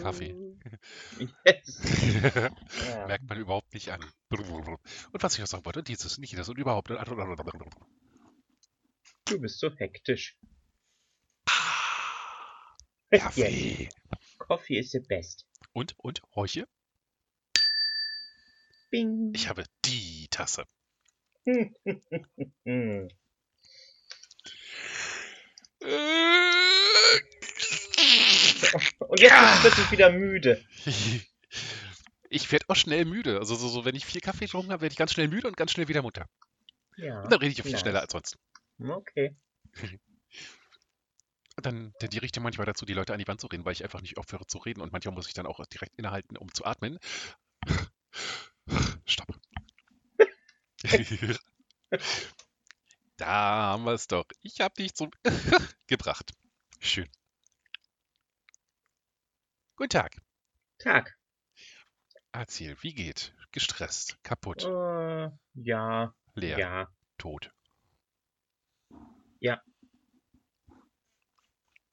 Kaffee. Yes. Ja. Merkt man überhaupt nicht an. Und was ich noch sagen wollte, dieses, nicht das und überhaupt. Du bist so hektisch. Yes. Kaffee. Coffee is the best. Und, und, Räuche? Bing. Ich habe die Tasse. Hm. Und jetzt bist du plötzlich wieder müde. Ich werde auch schnell müde. Also so, so, wenn ich viel Kaffee getrunken habe, werde ich ganz schnell müde und ganz schnell wieder munter. Ja. Und dann rede ich auch viel nice. schneller als sonst. Okay. Und dann tendiere ich dann manchmal dazu, die Leute an die Wand zu reden, weil ich einfach nicht aufhöre zu reden. Und manchmal muss ich dann auch direkt innehalten, um zu atmen. Stopp. da haben wir es doch. Ich habe dich zum gebracht. Schön. Guten Tag. Tag. Erzähl, wie geht? Gestresst, kaputt, Äh, ja, leer, ja. tot.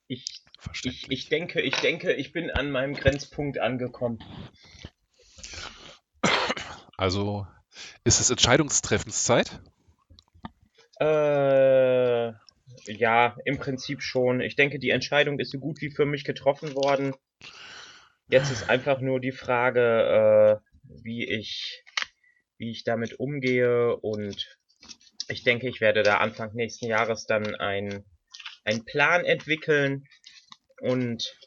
Ich, ich, Verständlich. ich denke, ich denke, ich bin an meinem Grenzpunkt angekommen. Also, ist es Entscheidungstreffenszeit? Äh, ja, im Prinzip schon. Ich denke, die Entscheidung ist so gut wie für mich getroffen worden. Jetzt ist einfach nur die Frage, äh, wie ich, wie ich damit umgehe und ich denke, ich werde da Anfang nächsten Jahres dann ein, einen Plan entwickeln und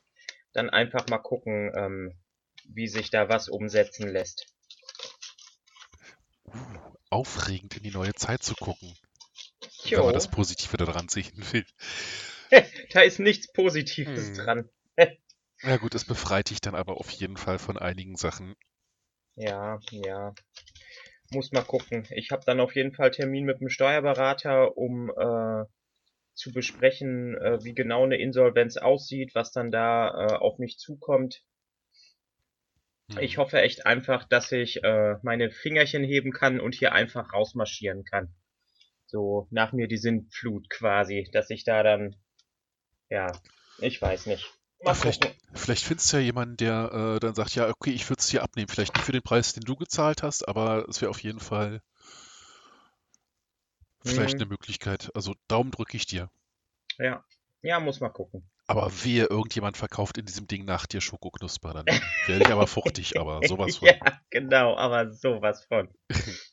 dann einfach mal gucken, ähm, wie sich da was umsetzen lässt. Uh, aufregend in die neue Zeit zu gucken, wenn Jo, man das Positive daran sehen will. da ist nichts Positives Hm. dran. Ja gut, es befreit dich dann aber auf jeden Fall von einigen Sachen. Ja, ja. Muss mal gucken. Ich habe dann auf jeden Fall Termin mit dem Steuerberater, um äh, zu besprechen, äh, wie genau eine Insolvenz aussieht, was dann da äh, auf mich zukommt. Hm. Ich hoffe echt einfach, dass ich äh, meine Fingerchen heben kann und hier einfach rausmarschieren kann. So nach mir die Sintflut quasi, dass ich da dann, ja, ich weiß nicht. Mal vielleicht, gucken. vielleicht findest du ja jemanden, der äh, dann sagt, ja, okay, ich würde es dir abnehmen. Vielleicht nicht für den Preis, den du gezahlt hast, aber es wäre auf jeden Fall vielleicht Mhm. eine Möglichkeit. Also Daumen drücke ich dir. Ja, ja, muss mal gucken. Aber wehe, irgendjemand verkauft in diesem Ding nach dir Schokoknusper. Dann werde ich aber fuchtig, aber sowas von. Ja, genau, aber sowas von.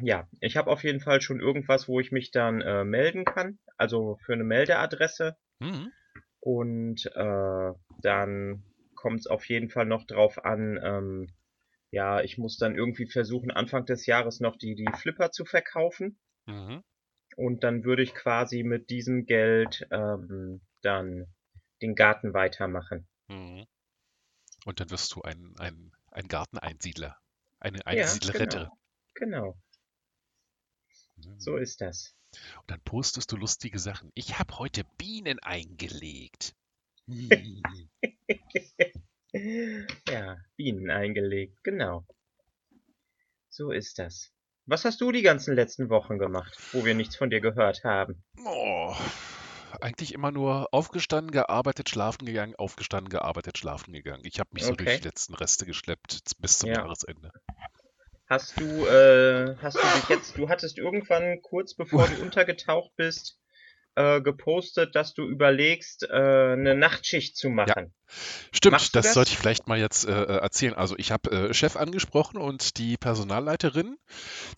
Ja, ich habe auf jeden Fall schon irgendwas, wo ich mich dann äh, melden kann, also für eine Meldeadresse. Mhm. Und äh, dann kommt es auf jeden Fall noch drauf an, ähm, ja, ich muss dann irgendwie versuchen, Anfang des Jahres noch die, die Flipper zu verkaufen. Mhm. Und dann würde ich quasi mit diesem Geld ähm, dann den Garten weitermachen. Mhm. Und dann wirst du ein, ein, ein Garteneinsiedler. Eine Ja, Einsiedlerette. Genau, so ist das. Und dann postest du lustige Sachen. Ich habe heute Bienen eingelegt. Ja, Bienen eingelegt, genau. So ist das. Was hast du die ganzen letzten Wochen gemacht, wo wir nichts von dir gehört haben? Oh, eigentlich immer nur aufgestanden, gearbeitet, schlafen gegangen, aufgestanden, gearbeitet, schlafen gegangen. Ich habe mich so durch Okay. die letzten Reste geschleppt bis zum Ja. Jahresende. Hast du, äh, hast du dich jetzt, du hattest irgendwann kurz bevor du untergetaucht bist, äh, gepostet, dass du überlegst, äh, eine Nachtschicht zu machen. Stimmt, Machst du das das? sollte ich vielleicht mal jetzt äh, äh, erzählen. Also ich habe äh, Chef angesprochen und die Personalleiterin.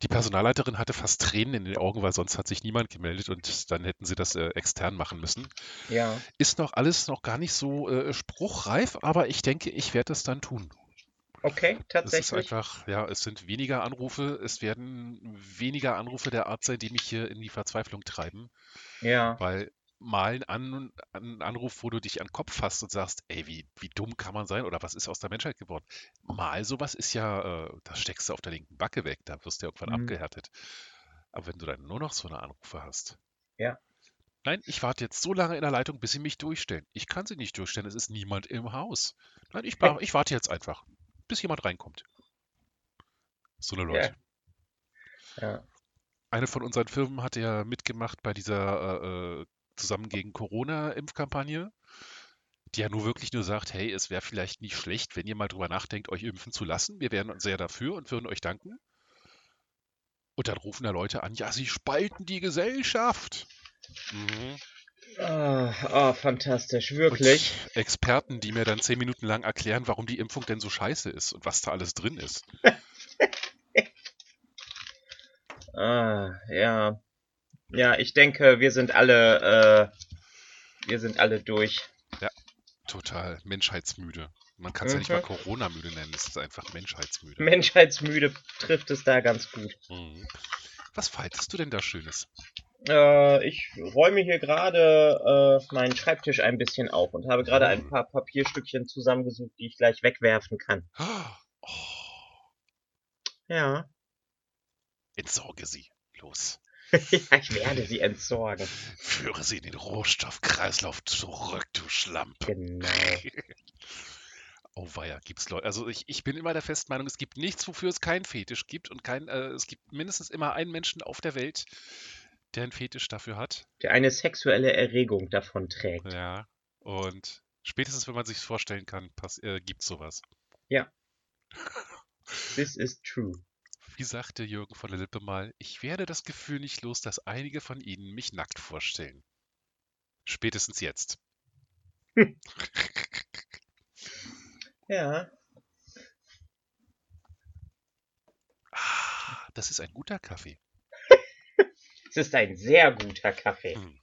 Die Personalleiterin hatte fast Tränen in den Augen, weil sonst hat sich niemand gemeldet und dann hätten sie das äh, extern machen müssen. Ja, Ist noch alles noch gar nicht so äh, spruchreif, aber ich denke, ich werde es dann tun. Okay, Es ist tatsächlich. einfach, ja, es sind weniger Anrufe, es werden weniger Anrufe der Art sein, die mich hier in die Verzweiflung treiben, Ja, weil mal ein, An ein Anruf, wo du dich an den Kopf fasst und sagst, ey, wie, wie dumm kann man sein oder was ist aus der Menschheit geworden? Mal sowas ist ja, äh, da steckst du auf der linken Backe weg, da wirst du ja irgendwann Mhm. abgehärtet. Aber wenn du dann nur noch so eine Anrufe hast. Ja. Nein, ich warte jetzt so lange in der Leitung, bis sie mich durchstellen. Ich kann sie nicht durchstellen, es ist niemand im Haus. Nein, ich, ich warte jetzt einfach, bis jemand reinkommt. So eine Leute. ja, Eine von unseren Firmen hat ja mitgemacht bei dieser äh, äh, Zusammen gegen Corona-Impfkampagne. die ja nur wirklich nur sagt, hey, es wäre vielleicht nicht schlecht, wenn ihr mal drüber nachdenkt, euch impfen zu lassen. Wir wären sehr dafür und würden euch danken. Und dann rufen da Leute an, ja, sie spalten die Gesellschaft. Mhm. Ah, ah, fantastisch, wirklich. Und Experten, die mir dann zehn Minuten lang erklären, warum die Impfung denn so scheiße ist und was da alles drin ist. ah, ja. Ja, ich denke, wir sind alle, äh, wir sind alle durch. Ja, total menschheitsmüde. Man kann es mhm. ja nicht mal mhm. Corona-müde nennen, es ist einfach menschheitsmüde. Menschheitsmüde trifft es da ganz gut. Mhm. Was faltest du denn da Schönes? Äh, ich räume hier gerade äh, meinen Schreibtisch ein bisschen auf und habe gerade ein paar Papierstückchen zusammengesucht, die ich gleich wegwerfen kann. Oh. Ja. Entsorge sie. Los. ja, ich werde sie entsorgen. Führe sie in den Rohstoffkreislauf zurück, du Schlamp. Genau. Oh weia, gibt's Leute. Also ich, ich bin immer der festen Meinung, es gibt nichts, wofür es keinen Fetisch gibt und kein, äh, es gibt mindestens immer einen Menschen auf der Welt, der einen Fetisch dafür hat. Der eine sexuelle Erregung davon trägt. Ja. Und spätestens, wenn man sich vorstellen kann, pass, äh, gibt's sowas. Ja. This is true. Wie sagte Jürgen von der Lippe mal, ich werde das Gefühl nicht los, dass einige von Ihnen mich nackt vorstellen. Spätestens jetzt. ja. Ah, das ist ein guter Kaffee. Es ist ein sehr guter Kaffee. Hm.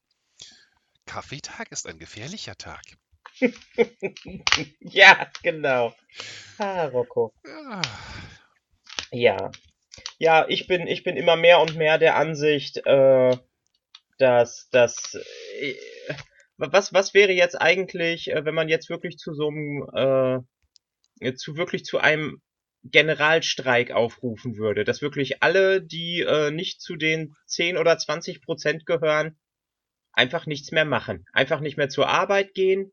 Kaffeetag ist ein gefährlicher Tag. ja, genau. Ah, Rocco. Ah. Ja. Ja, ich bin, ich bin immer mehr und mehr der Ansicht, äh, dass, dass, äh, was, was wäre jetzt eigentlich, äh, wenn man jetzt wirklich zu so einem, äh, zu wirklich zu einem Generalstreik aufrufen würde, dass wirklich alle, die äh, nicht zu den 10 oder 20 Prozent gehören, einfach nichts mehr machen. Einfach nicht mehr zur Arbeit gehen.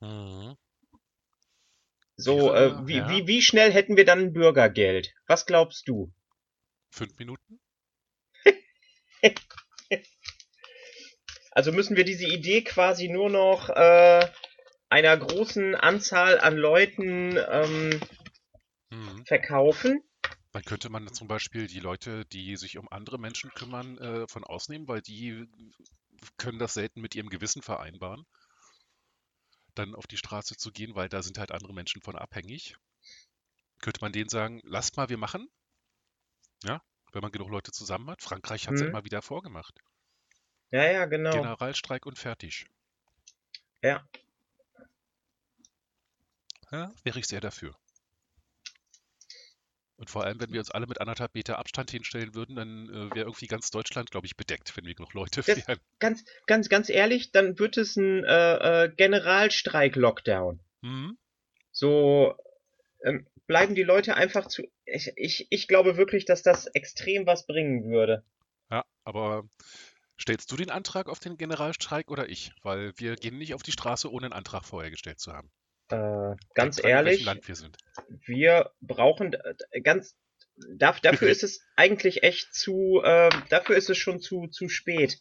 Mhm. So, äh, wie, ja. wie, wie schnell hätten wir dann ein Bürgergeld? Was glaubst du? Fünf Minuten? also müssen wir diese Idee quasi nur noch äh, einer großen Anzahl an Leuten ähm, mhm. verkaufen. Dann könnte man zum Beispiel die Leute, die sich um andere Menschen kümmern, äh, von ausnehmen, weil die können das selten mit ihrem Gewissen vereinbaren, dann auf die Straße zu gehen, weil da sind halt andere Menschen von abhängig. Könnte man denen sagen, lasst mal, wir machen. Ja, wenn man genug Leute zusammen hat. Frankreich hat es mhm. ja immer wieder vorgemacht. Ja, ja, genau. Generalstreik und fertig. Ja, ja, wäre ich sehr dafür. Und vor allem, wenn wir uns alle mit anderthalb Meter Abstand hinstellen würden, dann äh, wäre irgendwie ganz Deutschland, glaube ich, bedeckt, wenn wir genug Leute das, wären. Ganz, ganz, ganz ehrlich, dann wird es ein äh, äh, Generalstreik-Lockdown. Mhm. So ähm, bleiben die Leute einfach zu. Ich, ich, ich glaube wirklich, dass das extrem was bringen würde. Ja, aber stellst du den Antrag auf den Generalstreik oder ich? Weil wir gehen nicht auf die Straße, ohne einen Antrag vorher gestellt zu haben. Äh, ganz ehrlich, wir, wir, brauchen äh, ganz dafür ist es eigentlich echt zu, äh, dafür ist es schon zu, zu spät.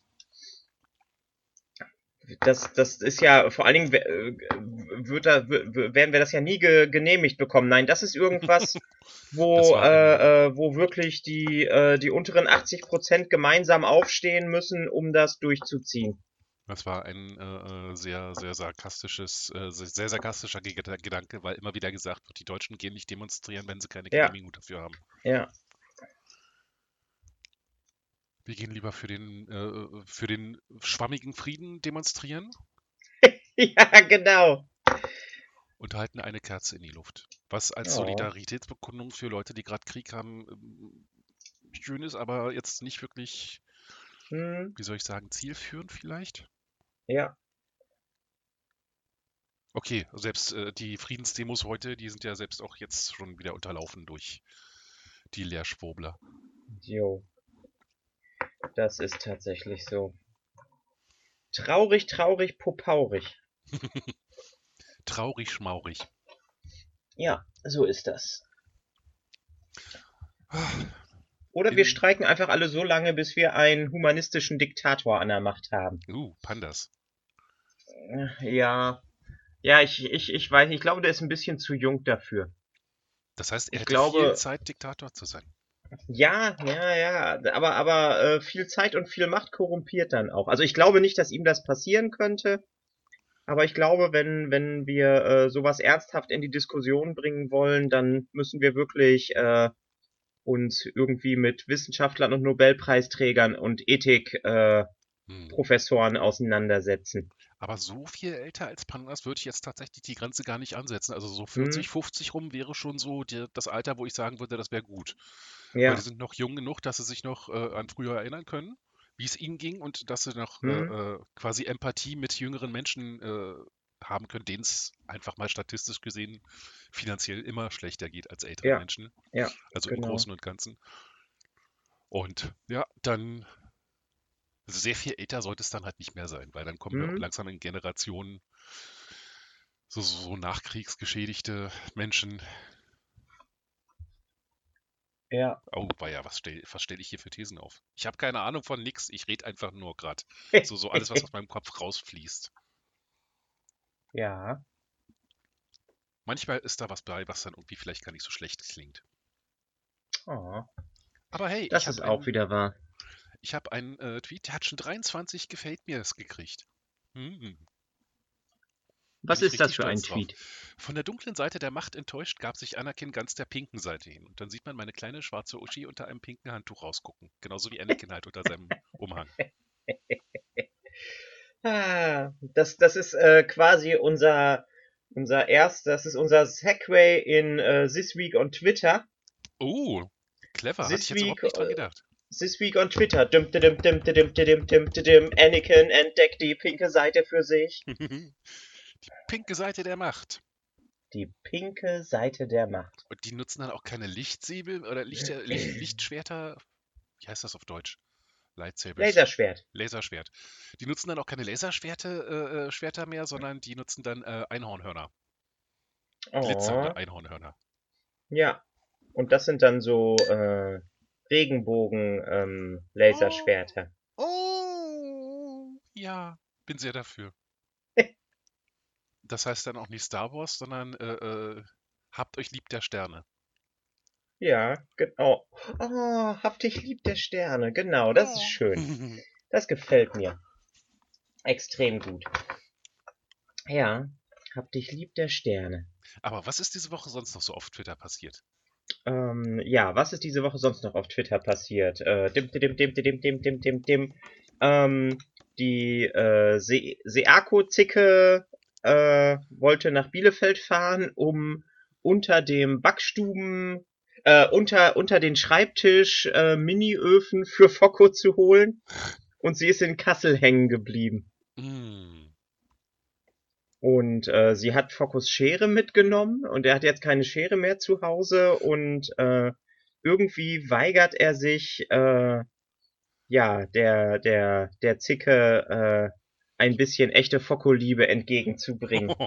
Das, das ist ja, vor allen Dingen äh, wird da, werden wir das ja nie ge, genehmigt bekommen. Nein, das ist irgendwas, wo, äh, äh, wo wirklich die, äh, die unteren 80 Prozent gemeinsam aufstehen müssen, um das durchzuziehen. Das war ein äh, äh, sehr, sehr sarkastisches, äh, sehr sarkastischer Gedanke, weil immer wieder gesagt wird, die Deutschen gehen nicht demonstrieren, wenn sie keine ja. Genehmigung dafür haben. Ja. Wir gehen lieber für den, äh, für den schwammigen Frieden demonstrieren. ja, genau. Und halten eine Kerze in die Luft. Was als oh. Solidaritätsbekundung für Leute, die gerade Krieg haben, ähm, schön ist, aber jetzt nicht wirklich, hm. wie soll ich sagen, zielführend vielleicht. Ja. Okay, selbst äh, die Friedensdemos heute, die sind ja selbst auch jetzt schon wieder unterlaufen durch die Leerschwurbler. Jo. Das ist tatsächlich so. Traurig, traurig, popaurig. traurig, schmaurig. Ja, so ist das. Oder wir streiken einfach alle so lange, bis wir einen humanistischen Diktator an der Macht haben. Uh, Pandas. Ja. Ja, ich, ich, ich weiß, ich glaube, der ist ein bisschen zu jung dafür. Das heißt, er Ich glaube- viel Zeit, Diktator zu sein. Ja, ja, ja, aber, aber äh, viel Zeit und viel Macht korrumpiert dann auch. Also ich glaube nicht, dass ihm das passieren könnte, aber ich glaube, wenn, wenn wir äh, sowas ernsthaft in die Diskussion bringen wollen, dann müssen wir wirklich äh, uns irgendwie mit Wissenschaftlern und Nobelpreisträgern und Ethikprofessoren Hm. auseinandersetzen. Aber so viel älter als Pandas würde ich jetzt tatsächlich die Grenze gar nicht ansetzen. Also so 40, Hm. 50 rum wäre schon so die, das Alter, wo ich sagen würde, das wäre gut. Ja, Weil die sind noch jung genug, dass sie sich noch äh, an früher erinnern können, wie es ihnen ging und dass sie noch Hm. äh, äh, quasi Empathie mit jüngeren Menschen äh, haben können, denen es einfach mal statistisch gesehen finanziell immer schlechter geht als ältere Ja, Menschen. ja, Also im genau. Großen und Ganzen. Und ja, dann also sehr viel älter sollte es dann halt nicht mehr sein, weil dann kommen wir auch Hm. langsam in Generationen, so, so, so nachkriegsgeschädigte Menschen. ja. Oh, weia, was stelle was stell ich hier für Thesen auf? Ich habe keine Ahnung von nix, ich rede einfach nur gerade. So, so alles, was aus meinem Kopf rausfließt. Ja, Manchmal ist da was bei, was dann irgendwie vielleicht gar nicht so schlecht klingt. oh, Aber hey, das ist auch wieder wahr. Ich hab einen äh, Tweet, der hat schon 23 gefällt mir es gekriegt. Hm. Was ist das für ein drauf. Tweet? Von der dunklen Seite der Macht enttäuscht gab sich Anakin ganz der pinken Seite hin. Und dann sieht man meine kleine schwarze Uschi unter einem pinken Handtuch rausgucken. Genauso wie Anakin halt unter seinem Umhang. Ah, das, das ist äh, quasi unser, unser erst, das ist unser Segway in äh, This Week on Twitter. Oh, clever, hatte This ich jetzt überhaupt nicht dran gedacht. This Week on Twitter. Dim, dim, dim, dim, dim, dim, dim. Anakin entdeckt die pinke Seite für sich. Die pinke Seite der Macht. Die pinke Seite der Macht. Und die nutzen dann auch keine Lichtsäbel oder Lichter, Licht, Lichtschwerter. Wie heißt das auf Deutsch? Lightsabers. Laserschwert. Laserschwert. Die nutzen dann auch keine Laserschwerte äh, äh, Schwerter mehr, sondern die nutzen dann äh, Einhornhörner. Glitzernde Oh, Einhornhörner. ja. Und das sind dann so äh, Regenbogen ähm, Laserschwerter. Oh, ja, bin sehr dafür. Das heißt dann auch nicht Star Wars, sondern äh, äh, habt euch lieb der Sterne. Ja, genau. Oh, hab dich lieb der Sterne. Genau, das ist schön. Das gefällt mir. Extrem gut. Ja, hab dich lieb der Sterne. Aber was ist diese Woche sonst noch so auf Twitter passiert? Ähm, ja, was ist diese Woche sonst noch auf Twitter passiert? Äh, dim, dim, dim, dim, dim, dim, dim, dim. Ähm, die äh, Se Seako-Zicke äh, wollte nach Bielefeld fahren, um unter dem Backstuben, äh, unter, unter den Schreibtisch äh, Mini-Öfen für Focco zu holen. Und sie ist in Kassel hängen geblieben. Mm. Und äh, sie hat Foccos Schere mitgenommen und er hat jetzt keine Schere mehr zu Hause und äh, irgendwie weigert er sich, äh, ja, der, der, der Zicke äh, ein bisschen echte Focco-Liebe entgegenzubringen.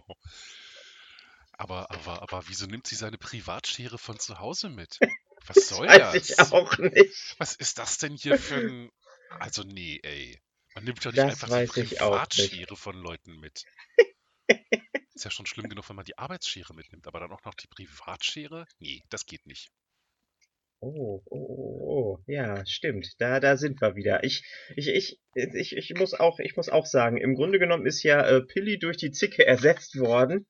Aber, aber, aber wieso nimmt sie seine Privatschere von zu Hause mit? Was soll Weiß das? ich auch nicht. Was ist das denn hier für ein. Also, nee, ey. Man nimmt doch nicht Das einfach die. Privatschere von Leuten mit. Ist ja schon schlimm genug, wenn man die Arbeitsschere mitnimmt, aber dann auch noch die Privatschere? Nee, das geht nicht. Oh, oh, oh, oh, ja, stimmt. Da, da sind wir wieder. Ich, ich, ich, ich, ich muss auch, ich muss auch sagen, im Grunde genommen ist ja äh, Pilli durch die Zicke ersetzt worden.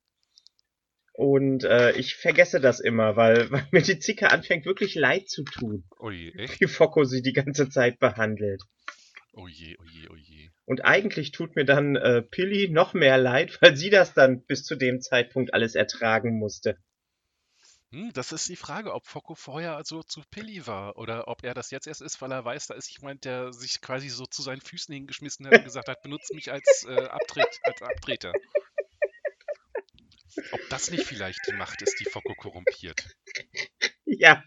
Und äh, ich vergesse das immer, weil, weil mir die Zicke anfängt wirklich leid zu tun, Oje, echt? wie Focko sie die ganze Zeit behandelt. Oje, oje, oje. Und eigentlich tut mir dann äh, Pilli noch mehr leid, weil sie das dann bis zu dem Zeitpunkt alles ertragen musste. Hm, das ist die Frage, ob Focko vorher also zu Pilli war oder ob er das jetzt erst ist, weil er weiß, da ist jemand, der sich quasi so zu seinen Füßen hingeschmissen hat und gesagt hat, benutzt mich als, äh, Abtritt, als Abtreter. Ob das nicht vielleicht die Macht ist, die Focko korrumpiert. Ja,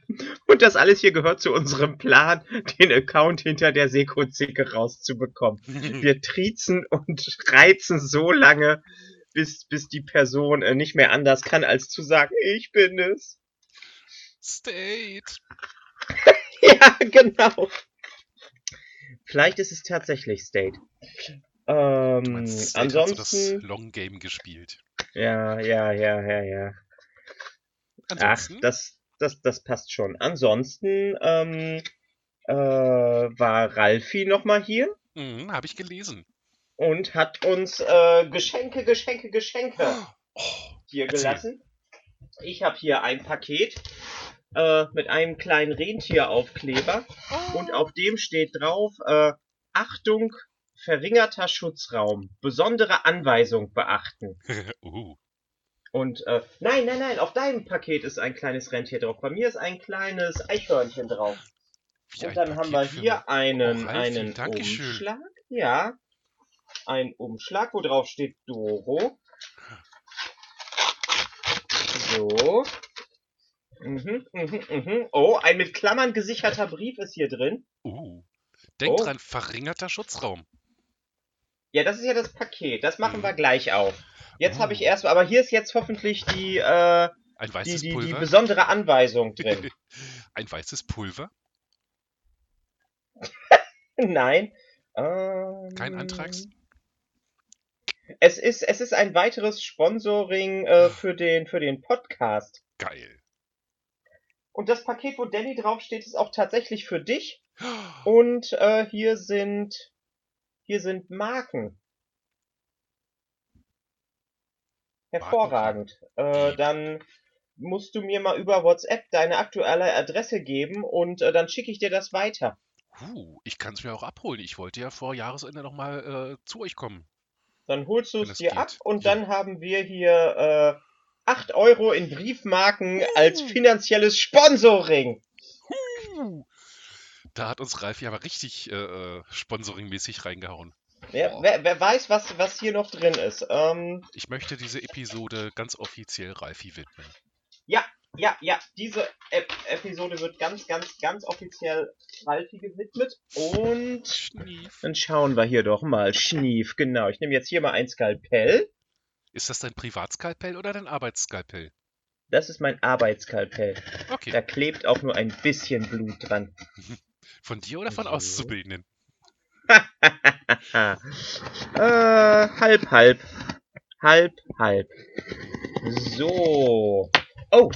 und das alles hier gehört zu unserem Plan, den Account hinter der Seko-Zicke rauszubekommen. Wir triezen und reizen so lange, bis, bis die Person äh, nicht mehr anders kann, als zu sagen, ich bin es. State. Ja, genau. Vielleicht ist es tatsächlich State. Du Ähm, meinst, Slate hat so das ansonsten, Long Game gespielt. ja, ja, ja, ja, ja. Ach, Ansonsten, das, das, das passt schon. Ansonsten ähm, äh, war Ralfi nochmal hier mhm, habe ich gelesen. und hat uns äh, Geschenke, Geschenke, Geschenke Oh, hier erzähl. gelassen. Ich habe hier ein Paket äh, mit einem kleinen Rentieraufkleber und auf dem steht drauf, äh, Achtung, verringerter Schutzraum, besondere Anweisung beachten. uh, Und äh, nein, nein, nein, auf deinem Paket ist ein kleines Rentier drauf. Bei mir ist ein kleines Eichhörnchen drauf. wie Und dann haben Paket wir für hier einen, Oh, einen Dankeschön. Umschlag. Ja. Ein Umschlag, wo drauf steht Doro. So. Mhm, mhm, mhm. Oh, ein mit Klammern gesicherter Brief ist hier drin. Uh, denk Oh. dran, verringerter Schutzraum. Ja, das ist ja das Paket. Das machen Mhm. wir gleich auf. Jetzt habe ich Oh. erst, aber hier ist jetzt hoffentlich die, äh, die, die, die besondere Anweisung drin. ein weißes Pulver. Nein. Ähm, Kein Antrags? Es ist, es ist ein weiteres Sponsoring äh, für, den, für den Podcast. Geil. Und das Paket, wo Danny draufsteht, ist auch tatsächlich für dich. Und äh, hier sind hier sind Marken. Hervorragend. Äh, dann musst du mir mal über WhatsApp deine aktuelle Adresse geben und äh, dann schicke ich dir das weiter. Uh, ich kann es mir auch abholen. Ich wollte ja vor Jahresende nochmal äh, zu euch kommen. Dann holst du es dir geht. ab und Ja. dann haben wir hier äh, 8 Euro in Briefmarken als finanzielles Sponsoring. Uh, da hat uns Ralf ja aber richtig äh, äh, sponsoringmäßig reingehauen. Boah. wer, wer weiß, was, was hier noch drin ist. Ähm, Ich möchte diese Episode ganz offiziell Ralfi widmen. ja, ja, ja, diese Ep Episode wird ganz, ganz, ganz offiziell Ralfi gewidmet. Und Schnief. dann schauen wir hier doch mal. Schnief, genau. Ich nehme jetzt hier mal ein Skalpell. Ist das dein Privatskalpell oder dein Arbeitsskalpell? Das ist mein Arbeitsskalpell. Okay. Da klebt auch nur ein bisschen Blut dran. Von dir oder von So. Auszubildenden? äh, halb, halb. Halb, halb. So. Oh,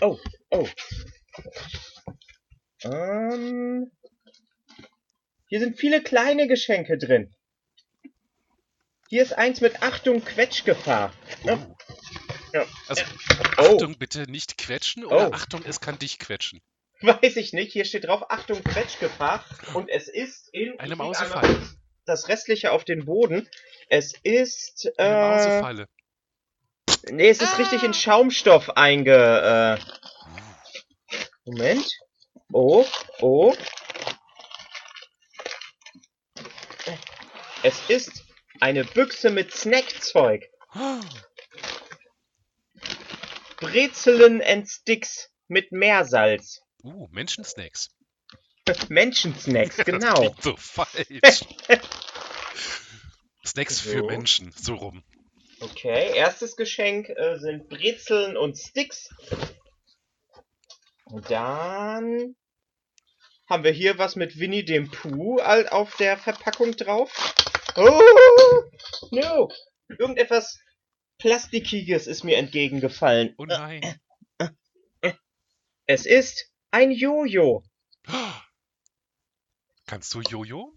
oh, oh. Ähm, hier sind viele kleine Geschenke drin. Hier ist eins mit Achtung, Quetschgefahr. Ja. Uh. Ja. Also, Oh, Achtung, bitte nicht quetschen oder Oh. Achtung, es kann dich quetschen. weiß ich nicht. Hier steht drauf Achtung, Quetschgefahr. Und es ist in... Eine Mausefalle. Das restliche auf den Boden. Es ist... Eine Äh, Mausefalle. Nee, es ist Ah. richtig in Schaumstoff einge. Äh, Moment. Oh, oh. Es ist eine Büchse mit Snackzeug. Brezeln and Sticks mit Meersalz. Uh, Menschensnacks. Menschensnacks, Das genau. klingt so falsch. Snacks für So. Menschen, so rum. Okay, erstes Geschenk äh, sind Brezeln und Sticks. Und dann haben wir hier was mit Winnie dem Pooh auf der Verpackung drauf. Oh, no. Irgendetwas Plastikiges ist mir entgegengefallen. Oh nein. Es ist ein Jojo. Kannst du Jojo?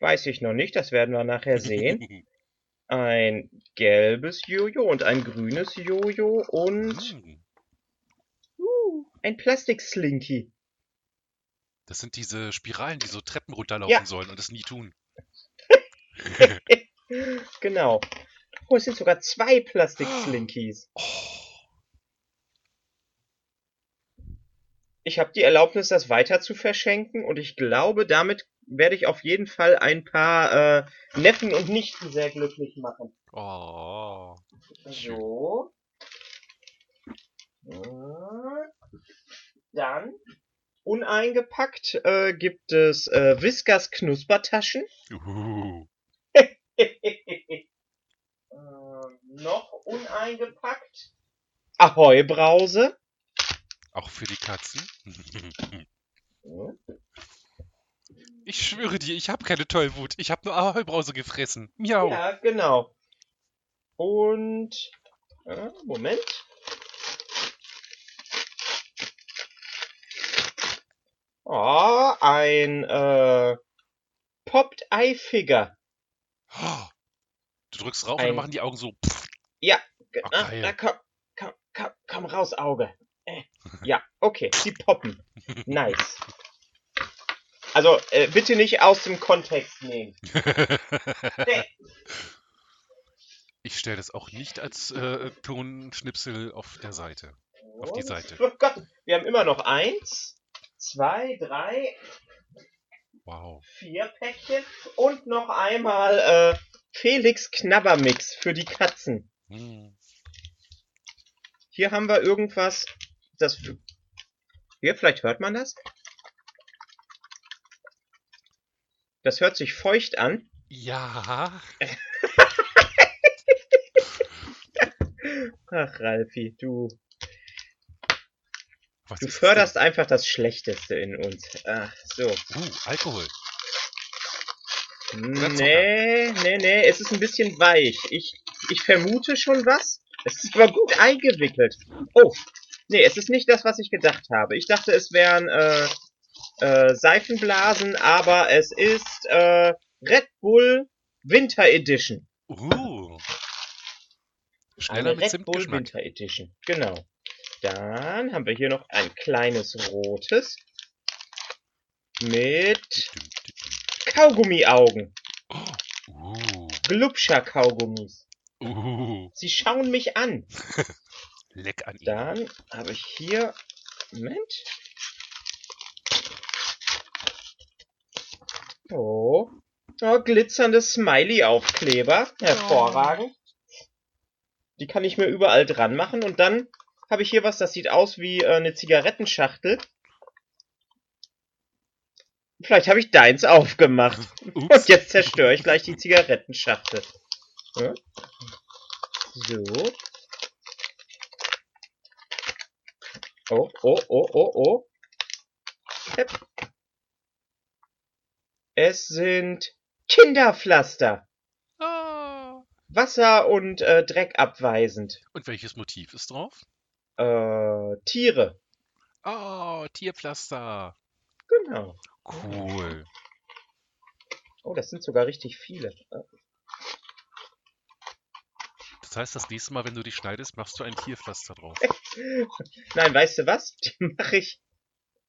Weiß ich noch nicht, das werden wir nachher sehen. Ein gelbes Jojo und ein grünes Jojo und Hm, uh, ein Plastik-Slinky. Das sind diese Spiralen, die so Treppen runterlaufen Ja. sollen und es nie tun. Genau. Oh, es sind sogar zwei Plastik-Slinkies. Oh, Ich habe die Erlaubnis, das weiter zu verschenken und ich glaube, damit werde ich auf jeden Fall ein paar äh, Neffen und Nichten sehr glücklich machen. oh. So. Dann, uneingepackt, äh, gibt es äh, Whiskers Knuspertaschen. Uh. äh, noch uneingepackt. Ahoi Brause. Auch für die Katzen. Ich schwöre dir, ich habe keine Tollwut. Ich habe nur Ahoi-Brause gefressen. Miau. Ja, genau. Und. Äh, Moment. Oh, ein äh, Popped Eye Figure. Oh. Du drückst rauf und Ein- dann machen die Augen so. Ja, ge- Ach, ah, na, komm, komm, komm, komm raus, Auge. Ja, okay, die poppen. Nice. Also, äh, bitte nicht aus dem Kontext nehmen. Nee. Ich stelle das auch nicht als äh, Tonschnipsel auf der Seite. Auf die Und- Seite. Oh Gott, wir haben immer noch eins, zwei, drei, Wow. vier Päckchen und noch einmal äh, Felix Knabbermix für die Katzen. Hm. Hier haben wir irgendwas, das... Hier, vielleicht hört man das? Das hört sich feucht an. Ja. Ach, Ralfi, du, Was du förderst einfach das Schlechteste in uns. Ach, so. denn? Uh, Alkohol. Nee, nee, nee, es ist ein bisschen weich. Ich, ich vermute schon was. Es ist aber gut eingewickelt. Oh, nee, es ist nicht das, was ich gedacht habe. Ich dachte, es wären äh, äh, Seifenblasen, aber es ist äh, Red Bull Winter Edition. Uh. Schneller Eine mit Red Bull. Winter Edition. Genau. Dann haben wir hier noch ein kleines rotes mit Kaugummi-Augen. düm. Uh. Glubscher-Kaugummis. Uh. Sie schauen mich an. Leck an ihm. Dann habe ich hier. Moment. Oh. Oh, glitzernde Smiley-Aufkleber. Hervorragend. Die kann ich mir überall dran machen. Und dann habe ich hier was, das sieht aus wie äh, eine Zigarettenschachtel. Vielleicht habe ich deins aufgemacht. Und Ups. jetzt zerstöre ich gleich die Zigarettenschachtel. So. Oh, oh, oh, oh, oh. Hep. Es sind Kinderpflaster. Ah. Wasser- und äh, Dreck abweisend. Und welches Motiv ist drauf? Äh, Tiere. Oh, Tierpflaster. Genau. Cool. Oh, das sind sogar richtig viele. Das heißt, das nächste Mal, wenn du dich schneidest, machst du ein Tierpflaster drauf. Nein, weißt du was? Die mache ich,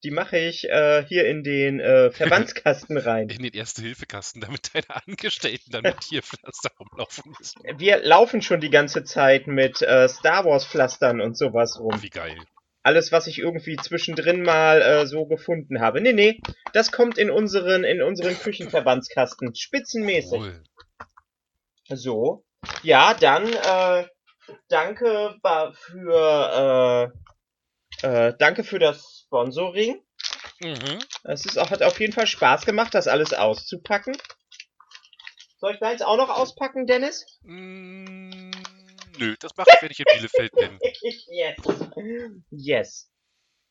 die mache ich äh, hier in den äh, Verbandskasten rein. In den Erste-Hilfe-Kasten, damit deine Angestellten dann mit Tierpflaster rumlaufen müssen. Wir laufen schon die ganze Zeit mit äh, Star Wars Pflastern und sowas rum. Wie geil. Alles, was ich irgendwie zwischendrin mal äh, so gefunden habe. Nee, nee, das kommt in unseren, in unseren Küchenverbandskasten. Spitzenmäßig. Cool. So. Ja, dann äh, danke für äh, äh, danke für das Sponsoring. Mhm. Es ist auch, hat auf jeden Fall Spaß gemacht, das alles auszupacken. Soll ich deins auch noch auspacken, Dennis? Mm, nö, das mache ich, wenn ich in Bielefeld bin. yes. Yes.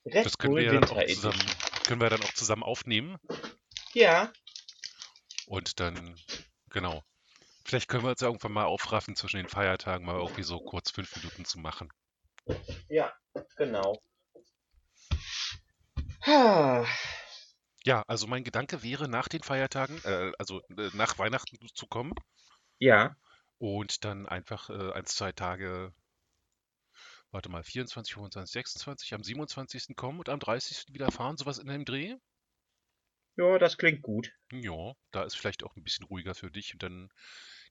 Red Das können Bull wir ja dann auch zusammen, können wir dann auch zusammen aufnehmen. Ja, Und dann, genau. Vielleicht können wir uns ja irgendwann mal aufraffen, zwischen den Feiertagen mal irgendwie so kurz fünf Minuten zu machen. ja, genau. Ja, also mein Gedanke wäre, nach den Feiertagen, äh, also äh, nach Weihnachten zu kommen Ja, und dann einfach äh, ein, zwei Tage, warte mal, 24, 25, 26, am 27. kommen und am 30. wieder fahren, sowas in dem Dreh. Ja, das klingt gut. Ja, da ist vielleicht auch ein bisschen ruhiger für dich und dann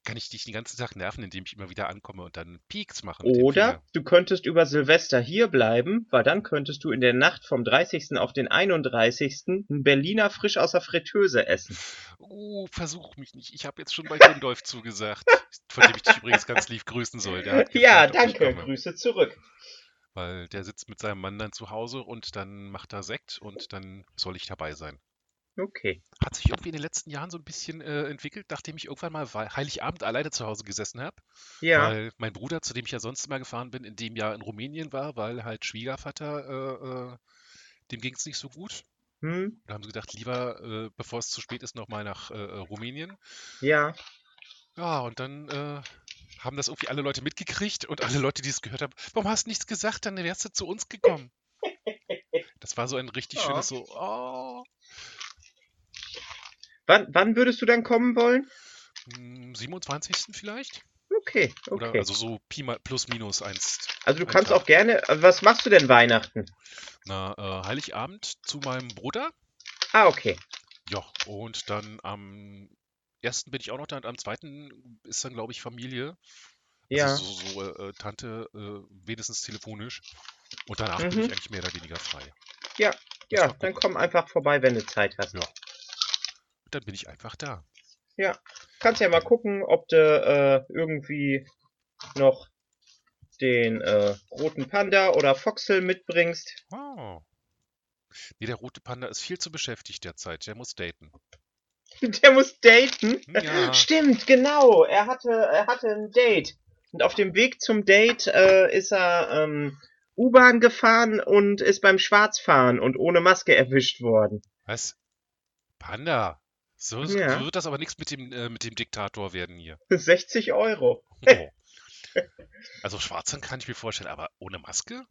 kann ich dich den ganzen Tag nerven, indem ich immer wieder ankomme und dann Peaks dem Oder du könntest über Silvester hier bleiben, weil dann könntest du in der Nacht vom 30. auf den 31. einen Berliner frisch aus der Fritteuse essen. Oh, versuch mich nicht. Ich habe jetzt schon bei Gundolf zugesagt, von dem ich dich übrigens ganz lieb grüßen soll. Ja, gefragt, ich danke. Grüße zurück. Weil der sitzt mit seinem Mann dann zu Hause und dann macht er Sekt und dann soll ich dabei sein. Okay. Hat sich irgendwie in den letzten Jahren so ein bisschen äh, entwickelt, nachdem ich irgendwann mal Heiligabend alleine zu Hause gesessen habe. Ja. Weil mein Bruder, zu dem ich ja sonst immer gefahren bin, in dem Jahr in Rumänien war, weil halt Schwiegervater, äh, äh, dem ging es nicht so gut. Hm? Da haben sie gedacht, lieber, äh, bevor es zu spät ist, nochmal nach äh, äh, Rumänien. Ja. Ja, und dann haben das irgendwie alle Leute mitgekriegt und alle Leute, die es gehört haben, warum hast du nichts gesagt, dann wärst du zu uns gekommen. Das war so ein richtig Ja. schönes so, oh, Wann, wann würdest du dann kommen wollen? hm, 27. vielleicht? Okay, Oder okay. also so Pi mal plus minus eins. Also du kannst Tag. auch gerne. Was machst du denn Weihnachten? Na, äh, Heiligabend zu meinem Bruder. Ah, okay. Ja, und dann am ersten bin ich auch noch da und am zweiten ist dann, glaube ich, Familie. Ja. Also so, so äh, äh, Tante, äh, wenigstens telefonisch. Und danach bin Mhm. ich eigentlich mehr oder weniger frei. Ja, mal dann komm einfach vorbei, wenn du Zeit hast. Ja. Dann bin ich einfach da. Kannst ja mal gucken, ob du äh, irgendwie noch den äh, roten Panda oder Foxel mitbringst. Oh. Nee, der rote Panda ist viel zu beschäftigt derzeit. Der muss daten. Der muss daten. Ja. Stimmt, genau. Er hatte, er hatte ein Date. Und auf dem Weg zum Date äh, ist er ähm, U-Bahn gefahren und ist beim Schwarzfahren und ohne Maske erwischt worden. Was? Panda. So, Ja. so wird das aber nichts mit dem, äh, mit dem Diktator werden hier. 60 Euro. Oh. Also Schwarzern kann ich mir vorstellen, aber ohne Maske?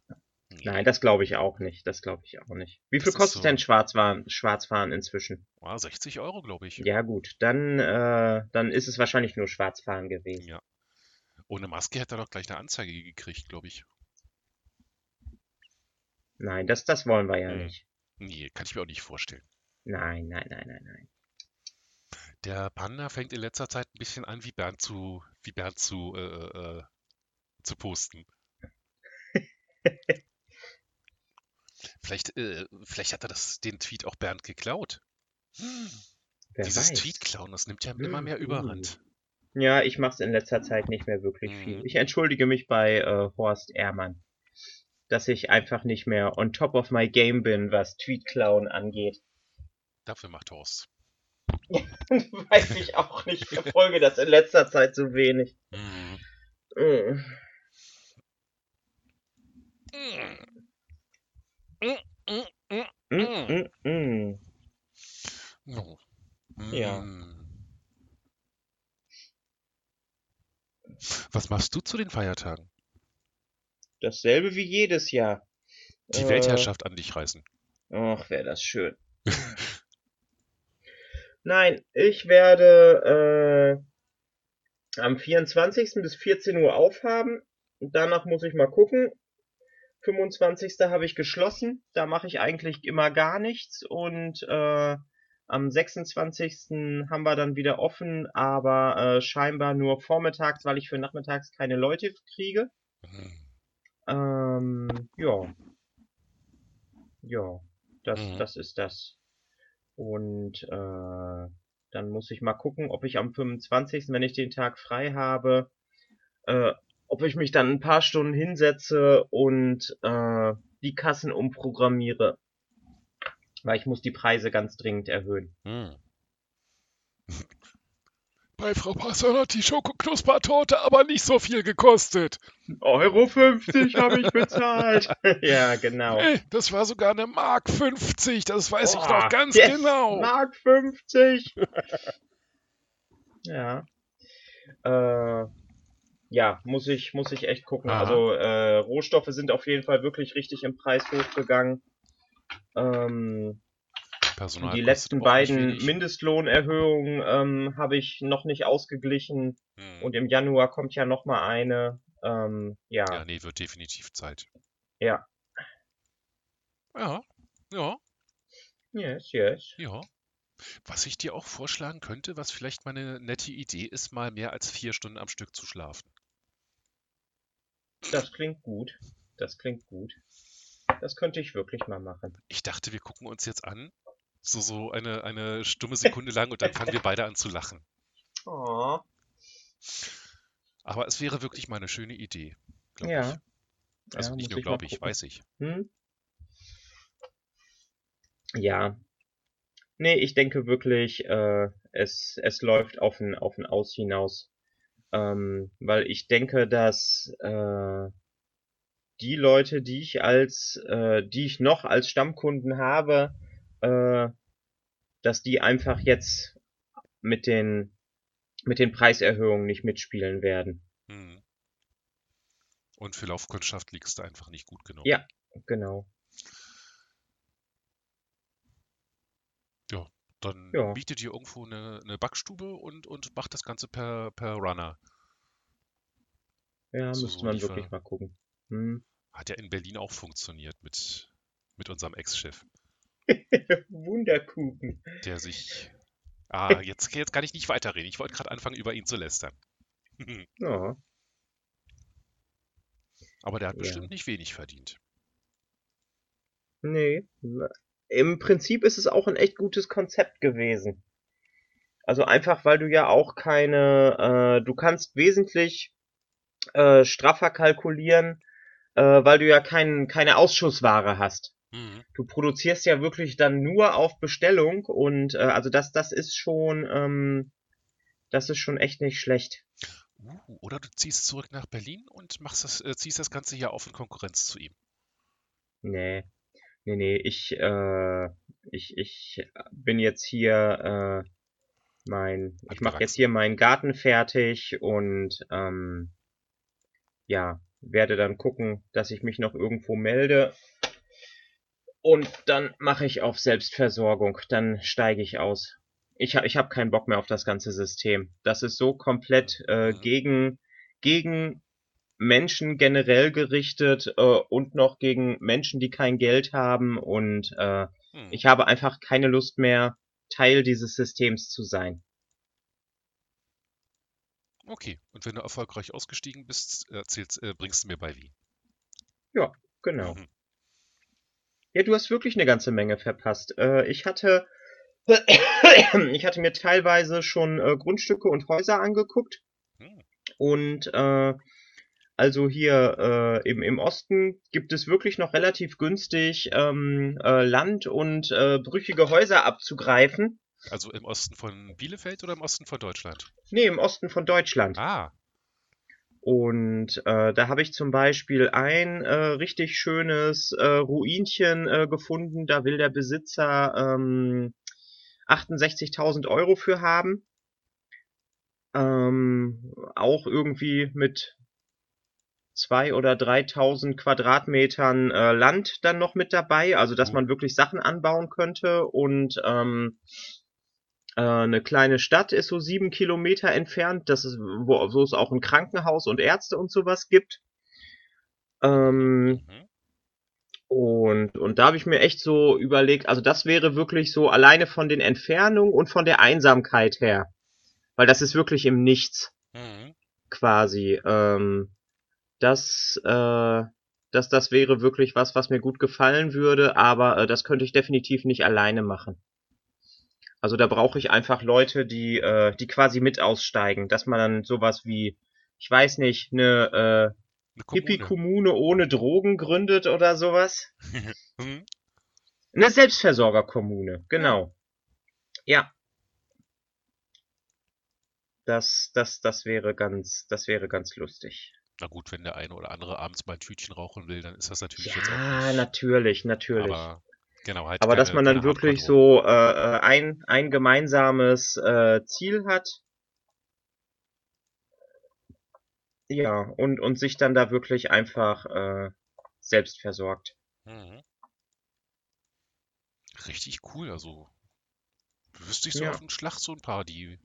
Nee. Nein, das glaube ich auch nicht. Das glaube ich auch nicht. Wie Das viel kostet so- denn Schwarzfahren, Schwarzfahren inzwischen? Ah, 60 Euro, glaube ich. Ja gut, dann, äh, dann ist es wahrscheinlich nur Schwarzfahren gewesen. Ja. Ohne Maske hätte er doch gleich eine Anzeige gekriegt, glaube ich. Nein, das, das wollen wir ja Hm. nicht. Nee, kann ich mir auch nicht vorstellen. Nein, nein, nein, nein, nein. Der Panda fängt in letzter Zeit ein bisschen an, wie Bernd zu, wie Bernd zu, äh, äh, zu posten. Vielleicht, äh, vielleicht hat er das, den Tweet auch Bernd geklaut. Wer Dieses weiß. Tweet-Klauen, das nimmt ja immer Hm, mehr uh. Überhand. Ja, ich mache es in letzter Zeit nicht mehr wirklich viel. Mhm. Ich entschuldige mich bei äh, Horst Ehrmann, dass ich einfach nicht mehr on top of my game bin, was Tweet-Klauen angeht. Dafür macht Horst. Weiß ich auch nicht. Ich verfolge das in letzter Zeit so wenig. Mhm. Mm, mm. No. Ja. Mm. Was machst du zu den Feiertagen? Dasselbe wie jedes Jahr. Die Äh, Weltherrschaft an dich reißen. Ach, wäre das schön. Nein, ich werde äh, am 24. bis 14 Uhr aufhaben. Danach muss ich mal gucken. 25. habe ich geschlossen. Da mache ich eigentlich immer gar nichts. Und äh, am 26. haben wir dann wieder offen, aber äh, scheinbar nur vormittags, weil ich für nachmittags keine Leute kriege. Mhm. Ähm, ja. Ja, das, Mhm. das ist das. Und äh, dann muss ich mal gucken, ob ich am 25., wenn ich den Tag frei habe, äh, ob ich mich dann ein paar Stunden hinsetze und äh, die Kassen umprogrammiere. Weil ich muss die Preise ganz dringend erhöhen. Hm. Bei Frau Passon hat die Schokoknuspertorte aber nicht so viel gekostet. Euro 50 habe ich bezahlt. ja, genau. Ey, das war sogar eine Mark 50, das weiß ich Boah, noch ganz yes, genau. Mark 50. ja. Äh, ja, muss ich, muss ich echt gucken. Aha. Also äh, Rohstoffe sind auf jeden Fall wirklich richtig im Preis hochgegangen. Ähm, Personal die letzten beiden. Mindestlohnerhöhungen ähm, habe ich noch nicht ausgeglichen. Hm. Und im Januar kommt ja noch mal eine. Ähm, ja, Ja, nee, wird definitiv Zeit. ja. Ja, ja, Yes, yes. ja. Was ich dir auch vorschlagen könnte, was vielleicht mal eine nette Idee ist, mal mehr als vier Stunden am Stück zu schlafen. Das klingt gut. Das klingt gut. Das könnte ich wirklich mal machen. Ich dachte, wir gucken uns jetzt an, so, so eine, eine stumme Sekunde lang und dann fangen wir beide an zu lachen. Oh, Aber es wäre wirklich mal eine schöne Idee, glaube ja. ich. Also Ja, nicht nur glaube ich, gucken. weiß ich. Hm? Ja. Nee, ich denke wirklich, äh, es, es läuft auf ein, auf ein Aus hinaus. Ähm, weil ich denke, dass äh, die Leute, die ich als, äh, die ich noch als Stammkunden habe, äh, dass die einfach jetzt mit den, mit den Preiserhöhungen nicht mitspielen werden. Hm. Und für Laufkundschaft liegst du einfach nicht gut genug. Ja, genau. Ja, dann Ja. miete dir irgendwo eine, eine Backstube und, und mach das Ganze per, per Runner. Ja, So, müsste man wirklich mal gucken. Hm. Hat ja in Berlin auch funktioniert mit, mit unserem Ex-Chef, Wunderkuchen. der sich. Ah, jetzt, jetzt kann ich nicht weiterreden. Ich wollte gerade anfangen, über ihn zu lästern. Ja, Aber der hat Ja. bestimmt nicht wenig verdient. nee. Im Prinzip ist es auch ein echt gutes Konzept gewesen. Also einfach, weil du ja auch keine, äh, du kannst wesentlich äh, straffer kalkulieren, äh, weil du ja kein, keine Ausschussware hast. Mhm. Du produzierst ja wirklich dann nur auf Bestellung und äh, also das, das ist schon, ähm, das ist schon echt nicht schlecht. Uh, oder du ziehst zurück nach Berlin und machst das, äh, ziehst das Ganze hier auf in Konkurrenz zu ihm. Nee, nee, nee, ich, äh, ich, ich bin jetzt hier, äh, mein, ich mache jetzt hier meinen Garten fertig und ähm, ja, werde dann gucken, dass ich mich noch irgendwo melde. Und dann mache ich auf Selbstversorgung, dann steige ich aus. Ich, ich habe keinen Bock mehr auf das ganze System. Das ist so komplett äh, gegen, gegen Menschen generell gerichtet äh, und noch gegen Menschen, die kein Geld haben. Und äh, Hm. ich habe einfach keine Lust mehr, Teil dieses Systems zu sein. Okay, und wenn du erfolgreich ausgestiegen bist, erzählst, äh, bringst du mir bei wie. Genau. Mhm. Ja, du hast wirklich eine ganze Menge verpasst. Äh, ich hatte, ich hatte mir teilweise schon äh, Grundstücke und Häuser angeguckt Hm. und äh, also hier äh, im, im Osten gibt es wirklich noch relativ günstig ähm, äh, Land und äh, brüchige Häuser abzugreifen. Also im Osten von Bielefeld oder im Osten von Deutschland? Nee, im Osten von Deutschland. Ah, Und äh, da habe ich zum Beispiel ein äh, richtig schönes äh, Ruinchen äh, gefunden. Da will der Besitzer ähm, 68.000 Euro für haben. Ähm, auch irgendwie mit zwei oder 3.000 Quadratmetern äh, Land dann noch mit dabei. Also dass man wirklich Sachen anbauen könnte. Und ähm, äh, eine kleine Stadt ist so sieben Kilometer entfernt. Das ist, wo, wo es auch ein Krankenhaus und Ärzte und sowas gibt. Ähm, mhm. und, und da habe ich mir echt so überlegt, also das wäre wirklich so alleine von den Entfernungen und von der Einsamkeit her. Weil das ist wirklich im Nichts Mhm. quasi. Ähm, das, äh, das, das wäre wirklich was, was mir gut gefallen würde, aber äh, das könnte ich definitiv nicht alleine machen. Also da brauche ich einfach Leute, die, äh, die quasi mit aussteigen, dass man dann sowas wie, ich weiß nicht, eine äh. Hippie-Kommune ohne Drogen gründet oder sowas. Mhm. Eine Selbstversorgerkommune, genau. Ja. Das, das, das wäre ganz, das wäre ganz lustig. Na gut, wenn der eine oder andere abends mal ein Tütchen rauchen will, dann ist das natürlich jetzt auch Ja, natürlich, natürlich. Aber genau, halt Aber dass man dann wirklich so äh, äh, ein, ein gemeinsames äh, Ziel hat. Ja, und, und sich dann da wirklich einfach äh, selbst versorgt. Mhm. Richtig cool, also wüsste ich so Ja. auf dem Schlag so ein paar, die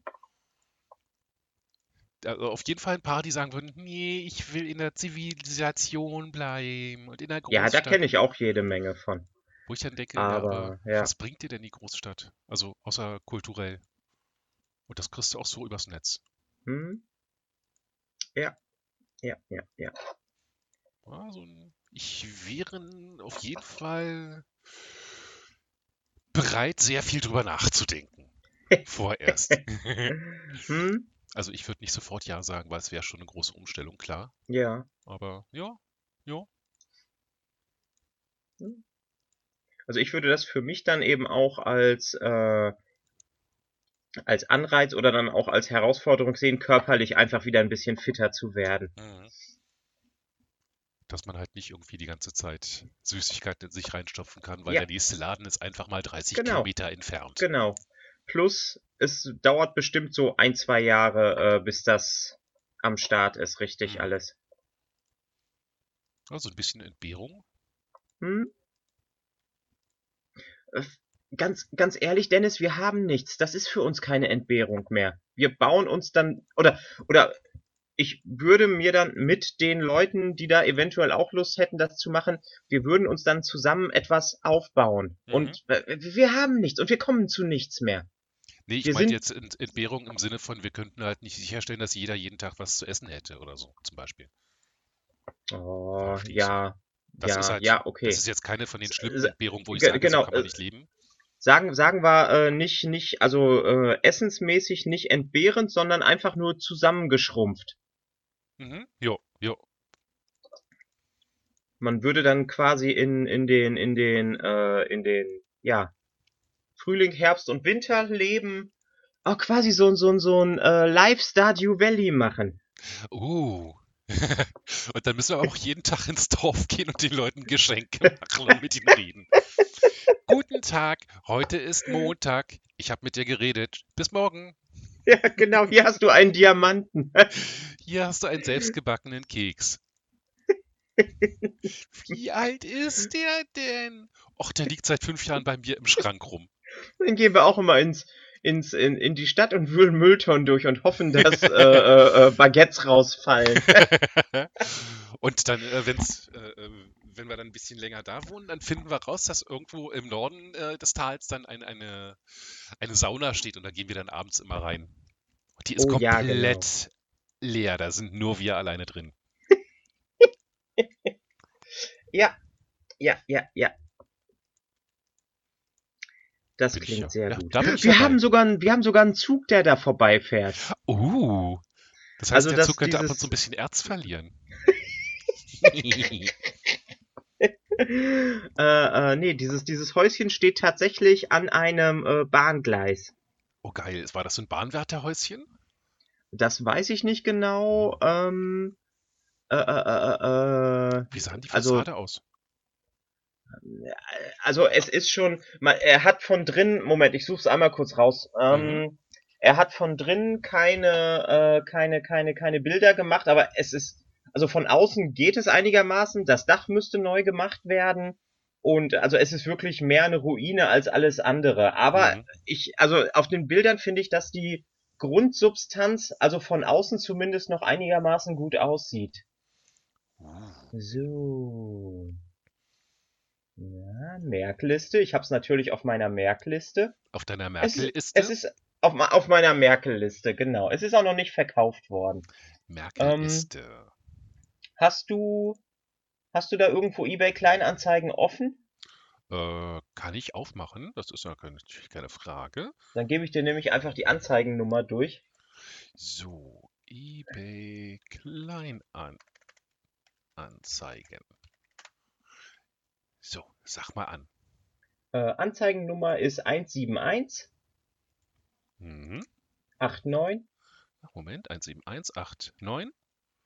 also auf jeden Fall ein paar, die sagen würden, nee, ich will in der Zivilisation bleiben und in der Ja, da Großstadt. kenne ich auch jede Menge von. Wo ich dann denke, ja, aber Aber, ja. was bringt dir denn die Großstadt? Also außer kulturell. Und das kriegst du auch so übers Netz. Hm? Ja, ja, ja, ja. Also ich wäre auf jeden Fall bereit, sehr viel drüber nachzudenken. Vorerst. Hm? Also ich würde nicht sofort Ja sagen, weil es wäre schon eine große Umstellung, klar. Ja. Aber ja, ja. Also ich würde das für mich dann eben auch als, äh, als Anreiz oder dann auch als Herausforderung sehen, körperlich einfach wieder ein bisschen fitter zu werden. Mhm. Dass man halt nicht irgendwie die ganze Zeit Süßigkeiten in sich reinstopfen kann, weil Ja. der nächste Laden ist einfach mal 30 Genau. Kilometer entfernt. Genau. Plus, es dauert bestimmt so ein, zwei Jahre, äh, bis das am Start ist, richtig Mhm. alles. Also ein bisschen Entbehrung. Hm? Äh, Ganz, ganz ehrlich, Dennis, wir haben nichts. Das ist für uns keine Entbehrung mehr. Wir bauen uns dann, oder, oder ich würde mir dann mit den Leuten, die da eventuell auch Lust hätten, das zu machen, wir würden uns dann zusammen etwas aufbauen. Mhm. Und äh, wir haben nichts und wir kommen zu nichts mehr. Nee, ich sind- jetzt Ent Entbehrung im Sinne von, wir könnten halt nicht sicherstellen, dass jeder jeden Tag was zu essen hätte oder so, zum Beispiel. Oh, ja. Das ja, ist halt, ja, okay. das ist jetzt keine von den schlimmen Entbehrungen, wo ich ge- sage, genau, so kann man äh, nicht leben. Sagen, sagen wir äh, nicht, nicht, also äh, essensmäßig nicht entbehrend, sondern einfach nur zusammengeschrumpft. Mhm. Jo, jo. Man würde dann quasi in, in den, in den, äh, in den, ja, Frühling, Herbst und Winter leben. Auch quasi so, ein so, ein so ein äh, Live Stardew Valley machen. Uh. Und dann müssen wir aber auch jeden Tag ins Dorf gehen und den Leuten Geschenke machen und mit ihnen reden. Guten Tag, heute ist Montag. Ich habe mit dir geredet. Bis morgen. Ja, genau, hier hast du einen Diamanten. Hier hast du einen selbstgebackenen Keks. Wie alt ist der denn? Och, der liegt seit fünf Jahren bei mir im Schrank rum. Dann gehen wir auch immer ins, ins, in, in die Stadt und wühlen Mülltonnen durch und hoffen, dass äh, äh, äh, Baguettes rausfallen. Und dann, äh, wenn's, äh, äh, wenn wir dann ein bisschen länger da wohnen, dann finden wir raus, dass irgendwo im Norden äh, des Tals dann ein, eine, eine Sauna steht und da gehen wir dann abends immer rein. Und die ist Oh ja, komplett leer, da sind nur wir alleine drin. Ja, ja, ja, ja. Das Bin klingt ja- sehr ja, gut. Wir haben sogar, einen- wir haben sogar einen Zug, der da vorbeifährt. Uh, das heißt, Also der Zug könnte ab und dieses- zu ein bisschen Erz verlieren. äh, äh, nee, dieses, dieses Häuschen steht tatsächlich an einem äh, Bahngleis. Oh geil, war das so ein Bahnwärterhäuschen? Das weiß ich nicht genau. Ähm, äh, äh, äh, äh, Wie sahen die Also- Fassade aus? Also es ist schon, man, er hat von drin, Moment, ich suche es einmal kurz raus. Ähm, Er hat von drin keine, äh, keine, keine, keine Bilder gemacht, aber es ist, also von außen geht es einigermaßen. Das Dach müsste neu gemacht werden. Und also es ist wirklich mehr eine Ruine als alles andere. Aber Mhm. ich, also auf den Bildern finde ich, dass die Grundsubstanz, also von außen zumindest noch einigermaßen gut aussieht. Uh, So. Ja, Merkliste. Ich habe es natürlich auf meiner Merkliste. auf deiner Es, Merkel-Liste? es ist auf, auf meiner Merkel-Liste, genau. Es ist auch noch nicht verkauft worden. Merkel-Liste. Hast du, hast du da irgendwo eBay Kleinanzeigen offen? Äh, kann ich aufmachen? Das ist natürlich keine Frage. Dann gebe ich dir nämlich einfach die Anzeigennummer durch. So, eBay Kleinanzeigen. So, sag mal an. Äh, Anzeigennummer ist 171 Mhm. 89 Ach, Moment, 17189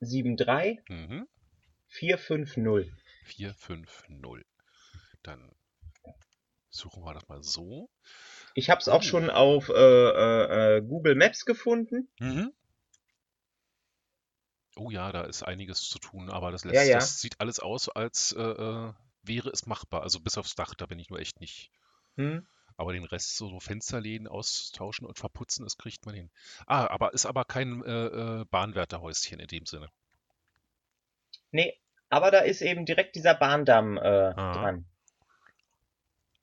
73 mhm. 450. 450. Dann suchen wir das mal so. Ich habe es auch Oh. schon auf äh, äh, äh, Google Maps gefunden. Mhm. Oh ja, da ist einiges zu tun, aber das, lässt, Ja, ja. das sieht alles aus, als äh, äh, wäre es machbar. Also bis aufs Dach, da bin ich nur echt nicht. Hm? Aber den Rest, so, so Fensterläden austauschen und verputzen, das kriegt man hin. Ah, aber ist aber kein äh, äh, Bahnwärterhäuschen in dem Sinne. Nee, aber da ist eben direkt dieser Bahndamm äh, Ah. dran.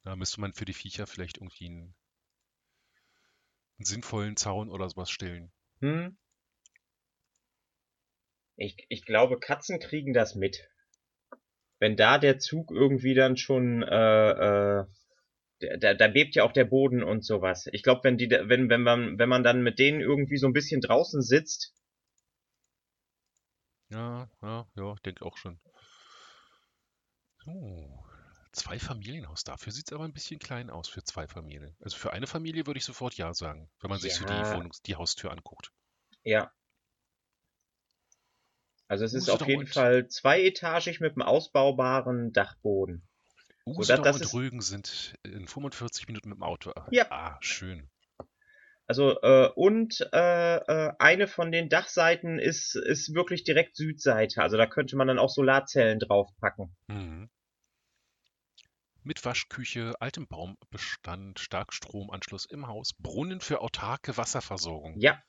Da müsste man für die Viecher vielleicht irgendwie einen, einen sinnvollen Zaun oder sowas stellen. Hm? Ich, ich glaube, Katzen kriegen das mit. Wenn da der Zug irgendwie dann schon, äh, äh, da, da bebt ja auch der Boden und sowas. Ich glaube, wenn die, wenn, wenn man, wenn man dann mit denen irgendwie so ein bisschen draußen sitzt, Ja, ja, ja, denke auch schon. So, zwei Familienhaus. Dafür sieht es aber ein bisschen klein aus für zwei Familien. Also für eine Familie würde ich sofort ja sagen, wenn man sich so die Ja. Wohnungs-, die Haustür anguckt. ja. Also es ist auf jeden und- Fall zweietagig mit einem ausbaubaren Dachboden. Usedom das und ist- Rügen sind in 45 Minuten mit dem Auto. Ja. Ah, schön. Also äh, und äh, äh, eine von den Dachseiten ist ist wirklich direkt Südseite. Also da könnte man dann auch Solarzellen draufpacken. Mhm. Mit Waschküche, altem Baumbestand, Starkstromanschluss im Haus, Brunnen für autarke Wasserversorgung. Ja,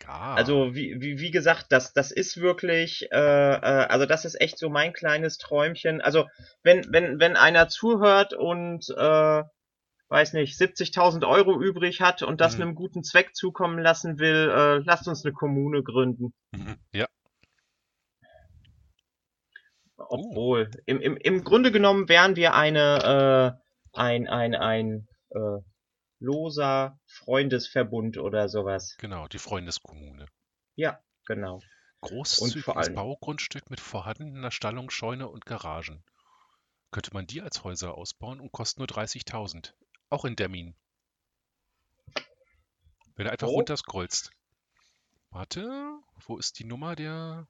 Gar. also wie, wie, wie gesagt, das das ist wirklich, äh, äh, also das ist echt so mein kleines Träumchen. Also wenn wenn wenn einer zuhört und äh, weiß nicht 70.000 Euro übrig hat und das Mhm. einem guten Zweck zukommen lassen will, äh, lasst uns eine Kommune gründen. Mhm. Ja, Obwohl, im, im, im Grunde genommen wären wir eine, äh, ein, ein, ein äh, loser Freundesverbund oder sowas. genau, die Freundeskommune. Ja, genau. Großzügiges Baugrundstück mit vorhandener Stallung, Scheune und Garagen. Könnte man die als Häuser ausbauen und kostet nur 30.000. Auch in Demmin. Wenn du einfach Oh. runterscrollst. Warte, wo ist die Nummer der...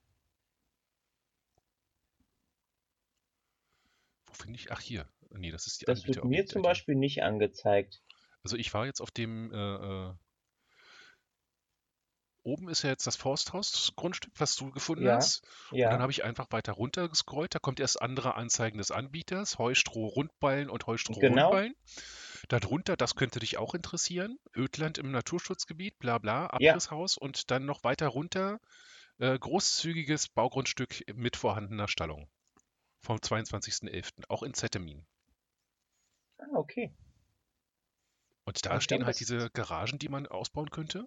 Wo finde ich... Ach, hier. Nee, das ist die Das wird mir zum Beispiel nicht angezeigt. Also ich war jetzt auf dem... Äh, äh, oben ist ja jetzt das Forsthaus, das Grundstück, was du gefunden Ja, hast. Und dann Ja, habe ich einfach weiter runter gescrollt. Da kommt erst andere Anzeigen des Anbieters, Heustroh Rundballen und Heustroh Genau. Rundballen. Darunter, das könnte dich auch interessieren, Ödland im Naturschutzgebiet, bla bla, Ja. Abrisshaus und dann noch weiter runter äh, großzügiges Baugrundstück mit vorhandener Stallung vom 22.11. auch in Zettemin. ah, okay. Und da stehen halt das- diese Garagen, die man ausbauen könnte.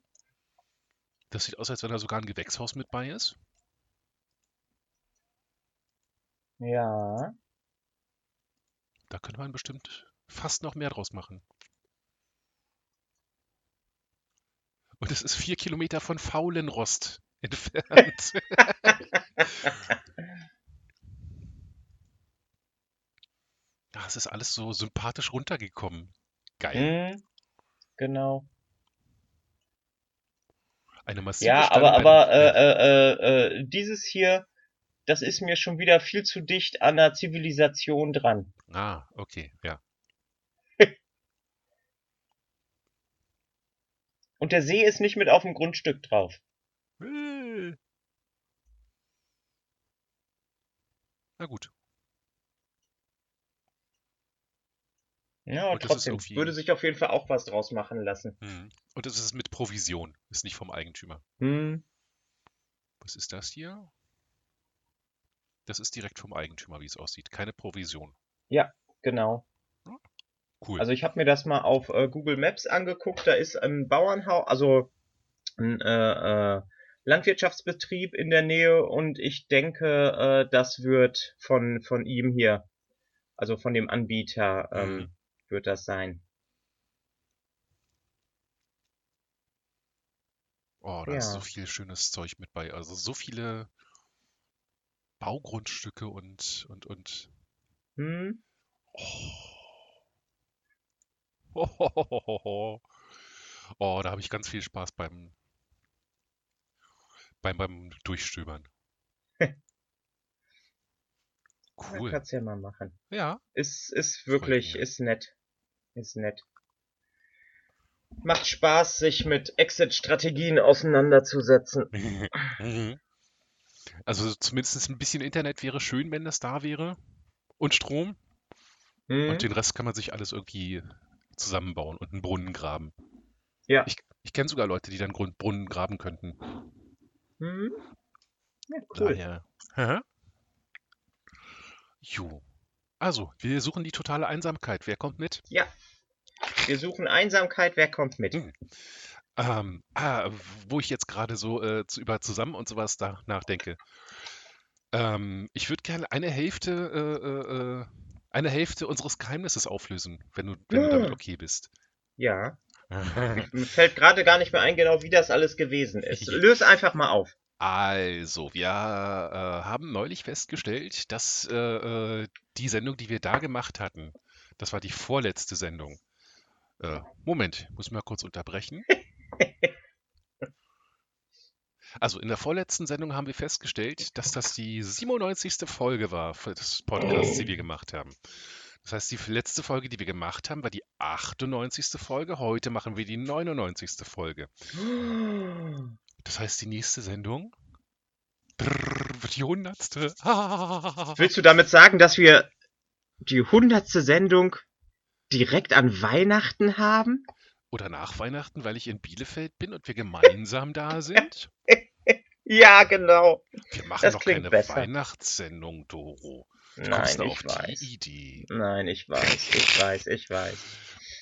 Das sieht aus, als wenn da sogar ein Gewächshaus mit bei ist. Ja, Da könnte man bestimmt fast noch mehr draus machen. Und es ist vier Kilometer von Faulenrost entfernt. Ja, es ist alles so sympathisch runtergekommen. Geil. Genau. Eine massive Ja, aber, aber der- äh, äh, äh, dieses hier, das ist mir schon wieder viel zu dicht an der Zivilisation dran. Ah, okay, ja. Und der See ist nicht mit auf dem Grundstück drauf. Äh. Na gut. Ja, ist trotzdem würde sich auf jeden Fall auch was draus machen lassen. Mhm. Und es ist mit Provision, ist nicht vom Eigentümer. Hm, Was ist das hier? Das ist direkt vom Eigentümer, wie es aussieht. Keine Provision. genau. Cool. Also ich habe mir das mal auf äh, Google Maps angeguckt. Da ist ein Bauernhaus, also ein äh, äh, Landwirtschaftsbetrieb in der Nähe und ich denke, äh, das wird von von ihm hier, also von dem Anbieter, ähm, Mhm. Wird das sein. Oh, da ist so Ja. viel schönes Zeug mit bei. Also so viele Baugrundstücke und, und, und. Hm? Oh. Oh, da habe ich ganz viel Spaß beim, beim, beim Durchstöbern. Ja, Cool. kannst ja mal machen. Ja, Ist, ist wirklich, ist nett. Ist nett. Macht Spaß, sich mit Exit-Strategien auseinanderzusetzen. Mhm. Also zumindest ein bisschen Internet wäre schön, wenn das da wäre. Und Strom. Hm? Und den Rest kann man sich alles irgendwie zusammenbauen und einen Brunnen graben. Ja. Ich, ich kenne sogar Leute, die dann Grund Brunnen graben könnten. Hm? Ja, cool. Daher. Jo. Also, wir suchen die totale Einsamkeit. Wer kommt mit? Wir suchen Einsamkeit, wer kommt mit? Hm. Ähm, ah, wo ich jetzt gerade so äh, zu, über zusammen und sowas da nachdenke. Ähm, ich würde gerne eine Hälfte, äh, äh, äh, eine Hälfte unseres Geheimnisses auflösen, wenn du, wenn du damit Hm. okay bist. Ja. Mir fällt gerade gar nicht mehr ein, genau wie das alles gewesen ist. Löse einfach mal auf. Also, wir äh, haben neulich festgestellt, dass äh, äh, die Sendung, die wir da gemacht hatten, das war die vorletzte Sendung. Äh, Moment, muss mal kurz unterbrechen. Also in der vorletzten Sendung haben wir festgestellt, dass das die 97. Folge war für das Podcast, die wir gemacht haben. Das heißt, die letzte Folge, die wir gemacht haben, war die 98. Folge. Heute machen wir die 99. Folge. Das heißt, die nächste Sendung wird die 100. Willst du damit sagen, dass wir die hundertste Sendung direkt an Weihnachten haben? Oder nach Weihnachten, weil ich in Bielefeld bin und wir gemeinsam da sind? Ja, genau. Wir machen Das doch keine besser. Weihnachtssendung, Doro. Wie Nein, du ich weiß. Idee? Nein, ich weiß, ich weiß, ich weiß.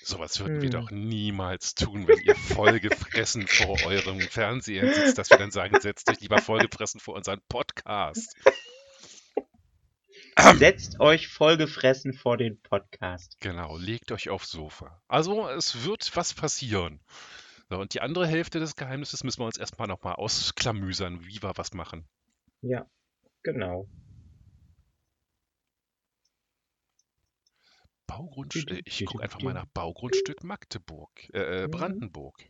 Sowas würden wir Hm. doch niemals tun, wenn ihr vollgefressen vor eurem Fernseher sitzt, dass wir dann sagen, setzt euch lieber vollgefressen vor unseren Podcast. Setzt euch vollgefressen vor den Podcast. Genau, legt euch aufs Sofa. Also, es wird was passieren. So, und die andere Hälfte des Geheimnisses müssen wir uns erstmal nochmal ausklamüsern, wie wir was machen. Ja, genau. Baugrundstück, ich gucke einfach mal nach Baugrundstück Magdeburg, äh, äh, Mhm. Brandenburg.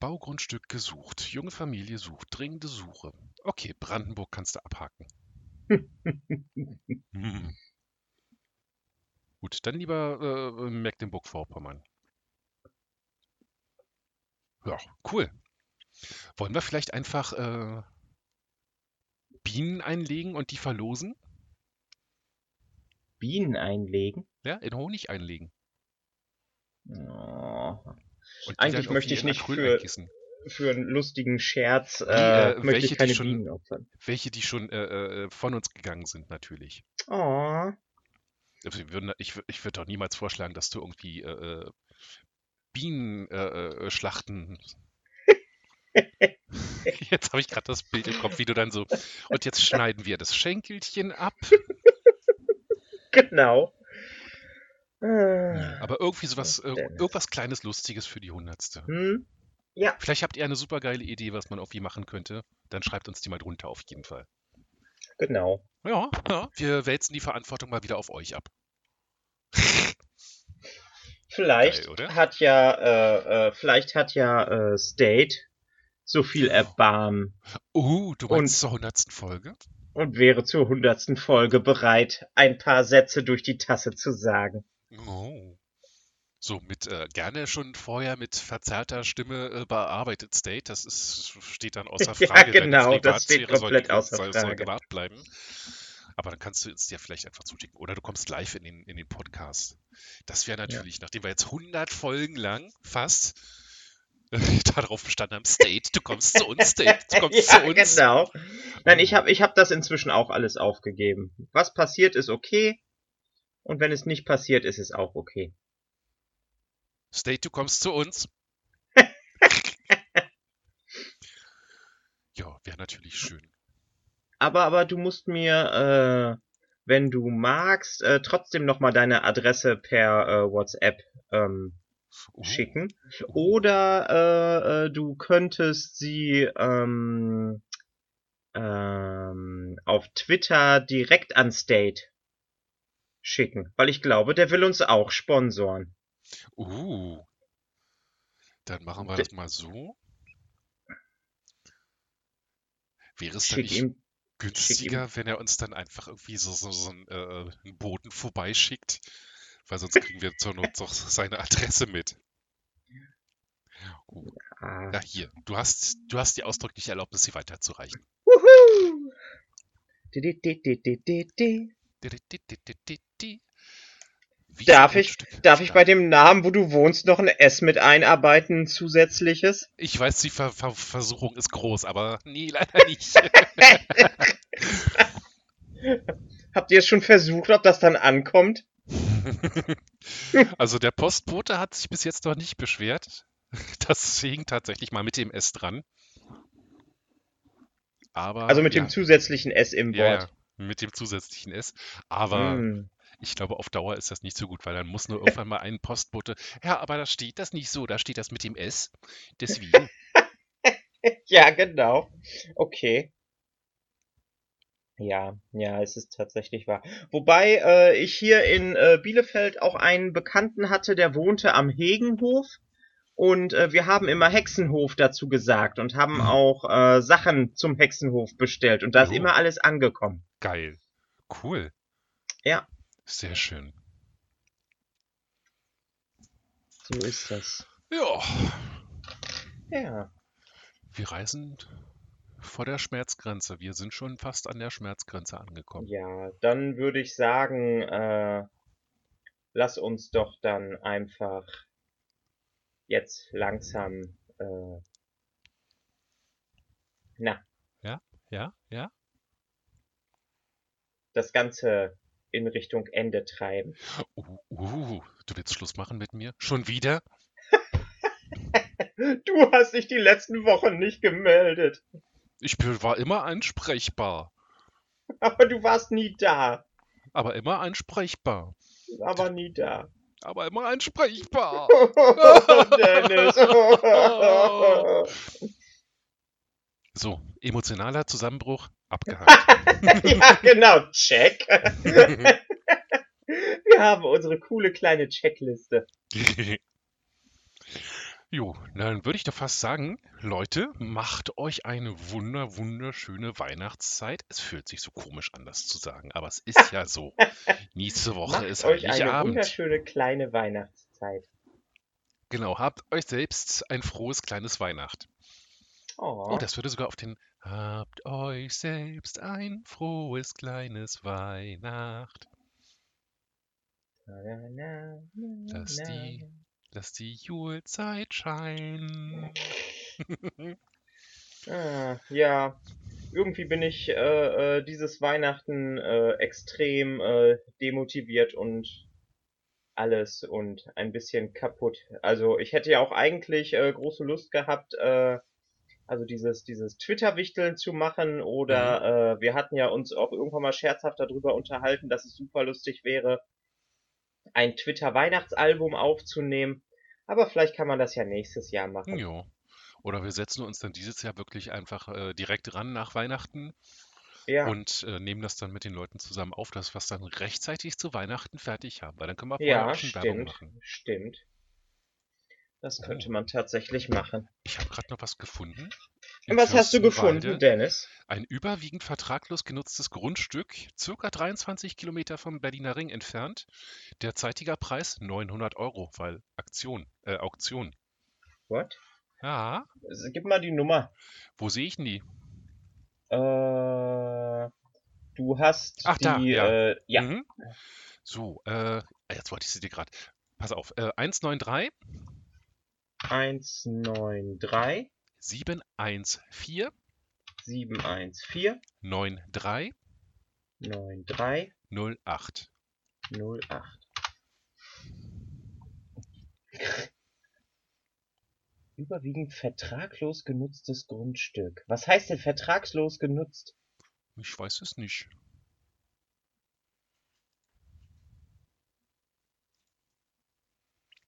Baugrundstück gesucht. Junge Familie sucht. Dringende Suche. Okay, Brandenburg kannst du abhaken. Hm. Gut, dann lieber äh, Mecklenburg-Vorpommern. Ja, cool. Wollen wir vielleicht einfach äh, Bienen einlegen und die verlosen? Bienen einlegen? Ja, in Honig einlegen. Oh. Und die Eigentlich möchte ich nicht für-. Für einen lustigen Scherz äh, äh, möchte welche, ich die keine schon-. Welche, die schon äh, äh, von uns gegangen sind, natürlich. Oh. Ich wür- ich würde doch niemals vorschlagen, dass du irgendwie äh, äh, Bienen äh, äh, schlachten. Jetzt habe ich gerade das Bild im Kopf, wie du dann so. Und jetzt schneiden wir das Schenkelchen ab. Genau. Ah. Aber irgendwie sowas, Dennis. irgendwas kleines Lustiges für die Hundertste. Hm? Ja, Vielleicht habt ihr eine super geile Idee, was man irgendwie machen könnte. Dann schreibt uns die mal drunter auf jeden Fall. genau. Ja, ja, wir wälzen die Verantwortung mal wieder auf euch ab. Vielleicht Geil, hat ja, äh, äh, vielleicht hat ja äh, State so viel Erbarmen Uh, du meinst Und- zur hundertsten Folge? und wäre zur hundertsten Folge bereit, ein paar Sätze durch die Tasse zu sagen. Oh. So, mit äh, gerne schon vorher mit verzerrter Stimme äh, bearbeitet State, das ist, steht dann außer Ja, Frage. Deine genau, das steht komplett soll, außer soll, soll Frage. gewahrt bleiben. Aber dann kannst du es dir vielleicht einfach zuschicken. Oder du kommst live in den, in den Podcast. Das wäre natürlich, nachdem wir jetzt 100 Folgen lang fast darauf bestanden haben, State, du kommst zu uns, State, du kommst ja, zu uns. genau. Nein, ich habe ich hab das inzwischen auch alles aufgegeben. Was passiert, ist okay. Und wenn es nicht passiert, ist es auch okay. State, du kommst zu uns. ja, wäre natürlich schön. Aber, aber du musst mir, äh, wenn du magst, äh, trotzdem nochmal deine Adresse per äh, WhatsApp ähm, Uh, schicken. Oder äh, äh, du könntest sie ähm, ähm, auf Twitter direkt an State schicken. Weil ich glaube, der will uns auch sponsoren. Uh. Dann machen wir D- das mal so. Wäre es dann nicht günstiger, wenn er uns dann einfach irgendwie so, so, so einen, äh, einen Boten vorbeischickt? Weil sonst kriegen wir zur Not doch seine Adresse mit. Ah. ja, hier. Du hast, du hast die ausdrückliche Erlaubnis, sie weiterzureichen. Wuhu! Di-di-di-di-di-di. Wie Darf ich, darf ich bei dem Namen, wo du wohnst, noch ein S mit einarbeiten, ein zusätzliches? Ich weiß, die Ver Ver Versuchung ist groß, aber nee, leider nicht. Habt ihr es schon versucht, ob das dann ankommt? Also der Postbote hat sich bis jetzt noch nicht beschwert. Das hing tatsächlich mal mit dem S dran. Aber Also mit ja, dem zusätzlichen S im ja, Wort. ja, mit dem zusätzlichen S. Aber Mm. Ich glaube, auf Dauer ist das nicht so gut, weil dann muss nur irgendwann mal ein Postbote. Ja, aber da steht das nicht so, da steht das mit dem S. Deswegen. Ja, genau. Okay. Ja, ja, es ist tatsächlich wahr. Wobei äh, ich hier in äh, Bielefeld auch einen Bekannten hatte, der wohnte am Hegenhof. Und äh, wir haben immer Hexenhof dazu gesagt und haben Mhm. auch äh, Sachen zum Hexenhof bestellt. Und da ist Oh. immer alles angekommen. Geil. Cool. Ja. Sehr schön. So ist das. Ja, Ja. wir reisen vor der Schmerzgrenze. Wir sind schon fast an der Schmerzgrenze angekommen. Ja, dann würde ich sagen, äh, lass uns doch dann einfach jetzt langsam, äh, na, Ja, ja. das Ganze in Richtung Ende treiben. Uh, uh, du willst Schluss machen mit mir? Schon wieder? Du hast dich die letzten Wochen nicht gemeldet, Ich war immer ansprechbar. aber du warst nie da, Aber immer ansprechbar. aber nie da. Aber immer ansprechbar. Dennis. So, emotionaler Zusammenbruch abgehakt. ja, genau, check. Wir haben unsere coole kleine Checkliste. Jo, dann würde ich doch fast sagen, Leute, macht euch eine wunder, wunderschöne Weihnachtszeit. Es fühlt sich so komisch an, das zu sagen, aber es ist ja so. Nächste Woche Macht ist euch eine Heiligabend. wunderschöne kleine Weihnachtszeit. Genau, habt euch selbst ein frohes kleines Weihnacht. Oh, Oh, das würde sogar auf den Habt euch selbst ein frohes kleines Weihnacht. Na, na, na, Lass die- Lass die Julezeit scheinen. Ah, ja, irgendwie bin ich äh, äh, dieses Weihnachten äh, extrem äh, demotiviert und alles und ein bisschen kaputt. Also ich hätte ja auch eigentlich äh, große Lust gehabt, äh, also dieses dieses Twitter-Wichteln zu machen oder äh, wir hatten ja uns auch irgendwann mal scherzhaft darüber unterhalten, dass es super lustig wäre, ein Twitter-Weihnachtsalbum aufzunehmen. Aber vielleicht kann man das ja nächstes Jahr machen. Jo. Oder wir setzen uns dann dieses Jahr wirklich einfach äh, direkt ran nach Weihnachten Ja. und äh, nehmen das dann mit den Leuten zusammen auf, dass wir es dann rechtzeitig zu Weihnachten fertig haben. Weil dann können wir vorher Ja, auch schon Werbung stimmt, machen. stimmt. Das Oh. könnte man tatsächlich machen. Ich habe gerade noch was gefunden. Und was hast du gefunden. Dennis? Ein überwiegend vertraglos genutztes Grundstück, circa 23 Kilometer vom Berliner Ring entfernt. Derzeitiger Preis 900 Euro, weil Aktion, äh, Auktion. What? Ja, Gib mal die Nummer. wo sehe ich denn die? Äh, du hast Ach, die, da, ja. äh, ja, Mhm. So, äh, jetzt wollte ich sie dir gerade. Pass auf, äh, 193 193 714 714 93 93 08. 08. Überwiegend vertraglos genutztes Grundstück. Was heißt denn vertragslos genutzt? Ich weiß es nicht.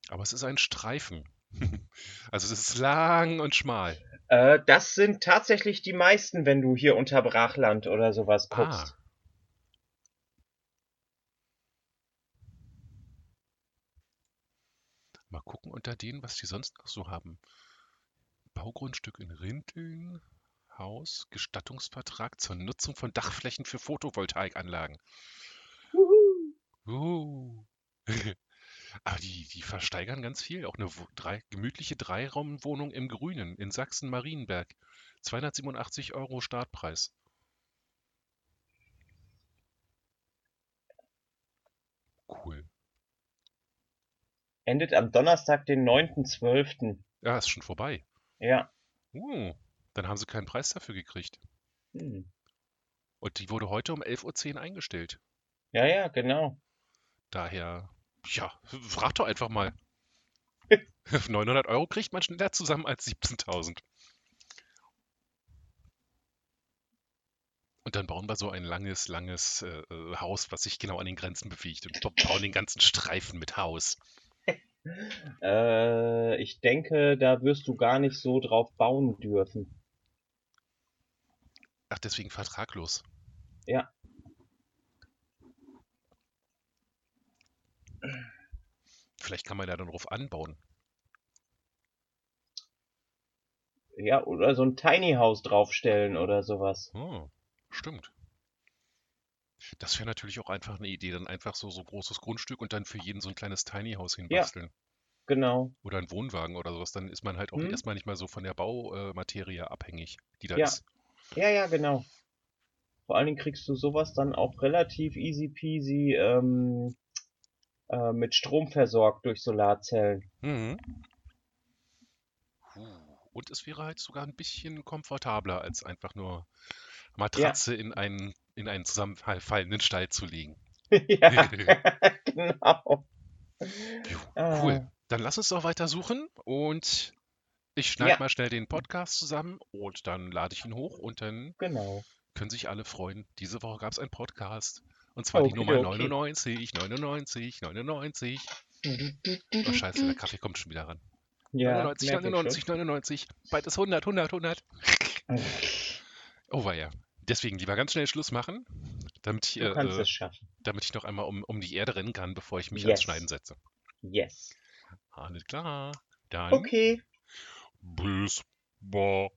Aber es ist ein Streifen. Also es ist lang und schmal. Äh, das sind tatsächlich die meisten, wenn du hier unter Brachland oder sowas Ah. guckst. Mal gucken unter denen, was die sonst noch so haben. Baugrundstück in Rinteln, Haus, Gestattungsvertrag zur Nutzung von Dachflächen für Photovoltaikanlagen. Juhu. Uh. Aber die, die versteigern ganz viel. Auch eine drei, gemütliche Dreiraumwohnung im Grünen in Sachsen-Marienberg. 287 Euro Startpreis. Cool. Endet am Donnerstag, den 9.12. Ja, ist schon vorbei. Ja. Uh, dann haben sie keinen Preis dafür gekriegt. Hm. Und die wurde heute um 11.10 Uhr eingestellt. Ja, ja, genau. Daher, ja, frag doch einfach mal. 900 Euro kriegt man schneller zusammen als 17.000. Und dann bauen wir so ein langes, langes äh, Haus, was sich genau an den Grenzen bewegt. Und ba- bauen den ganzen Streifen mit Haus. Äh, ich denke, da wirst du gar nicht so drauf bauen dürfen. Ach, deswegen vertraglos. Ja. Vielleicht kann man ja dann drauf anbauen. Ja, oder so ein Tiny House draufstellen oder sowas. Oh, stimmt. Das wäre natürlich auch einfach eine Idee, dann einfach so so großes Grundstück und dann für jeden so ein kleines Tiny House Ja, hinbasteln. genau. Oder ein Wohnwagen oder sowas. Dann ist man halt auch Hm? erstmal nicht mal so von der Baumaterie abhängig, die da Ja, ist. ja, ja, genau. Vor allen Dingen kriegst du sowas dann auch relativ easy peasy ähm, äh, mit Strom versorgt durch Solarzellen. Mhm. Und es wäre halt sogar ein bisschen komfortabler, als einfach nur Ja, Matratze in einen, in einen zusammenfallenden Stall zu legen. ja, genau. Ah, cool. Dann lass uns doch weiter suchen und ich schneide ja, mal schnell den Podcast zusammen und dann lade ich ihn hoch und dann genau. können sich alle freuen. Diese Woche gab es einen Podcast und zwar die Nummer Okidoki. 99, 99, 99. Du, du, du, Oh Scheiße, der. Kaffee kommt schon wieder ran. Ja, 99, merke ich schon. 99, 99. Bald ist 100, 100, 100. Oh weia. Deswegen lieber ganz schnell Schluss machen, damit ich, äh, es schaffen. damit ich noch einmal um, um die Erde rennen kann, bevor ich mich ans Schneiden Yes, setze. yes. Alles klar. Dann Okay. bis bald.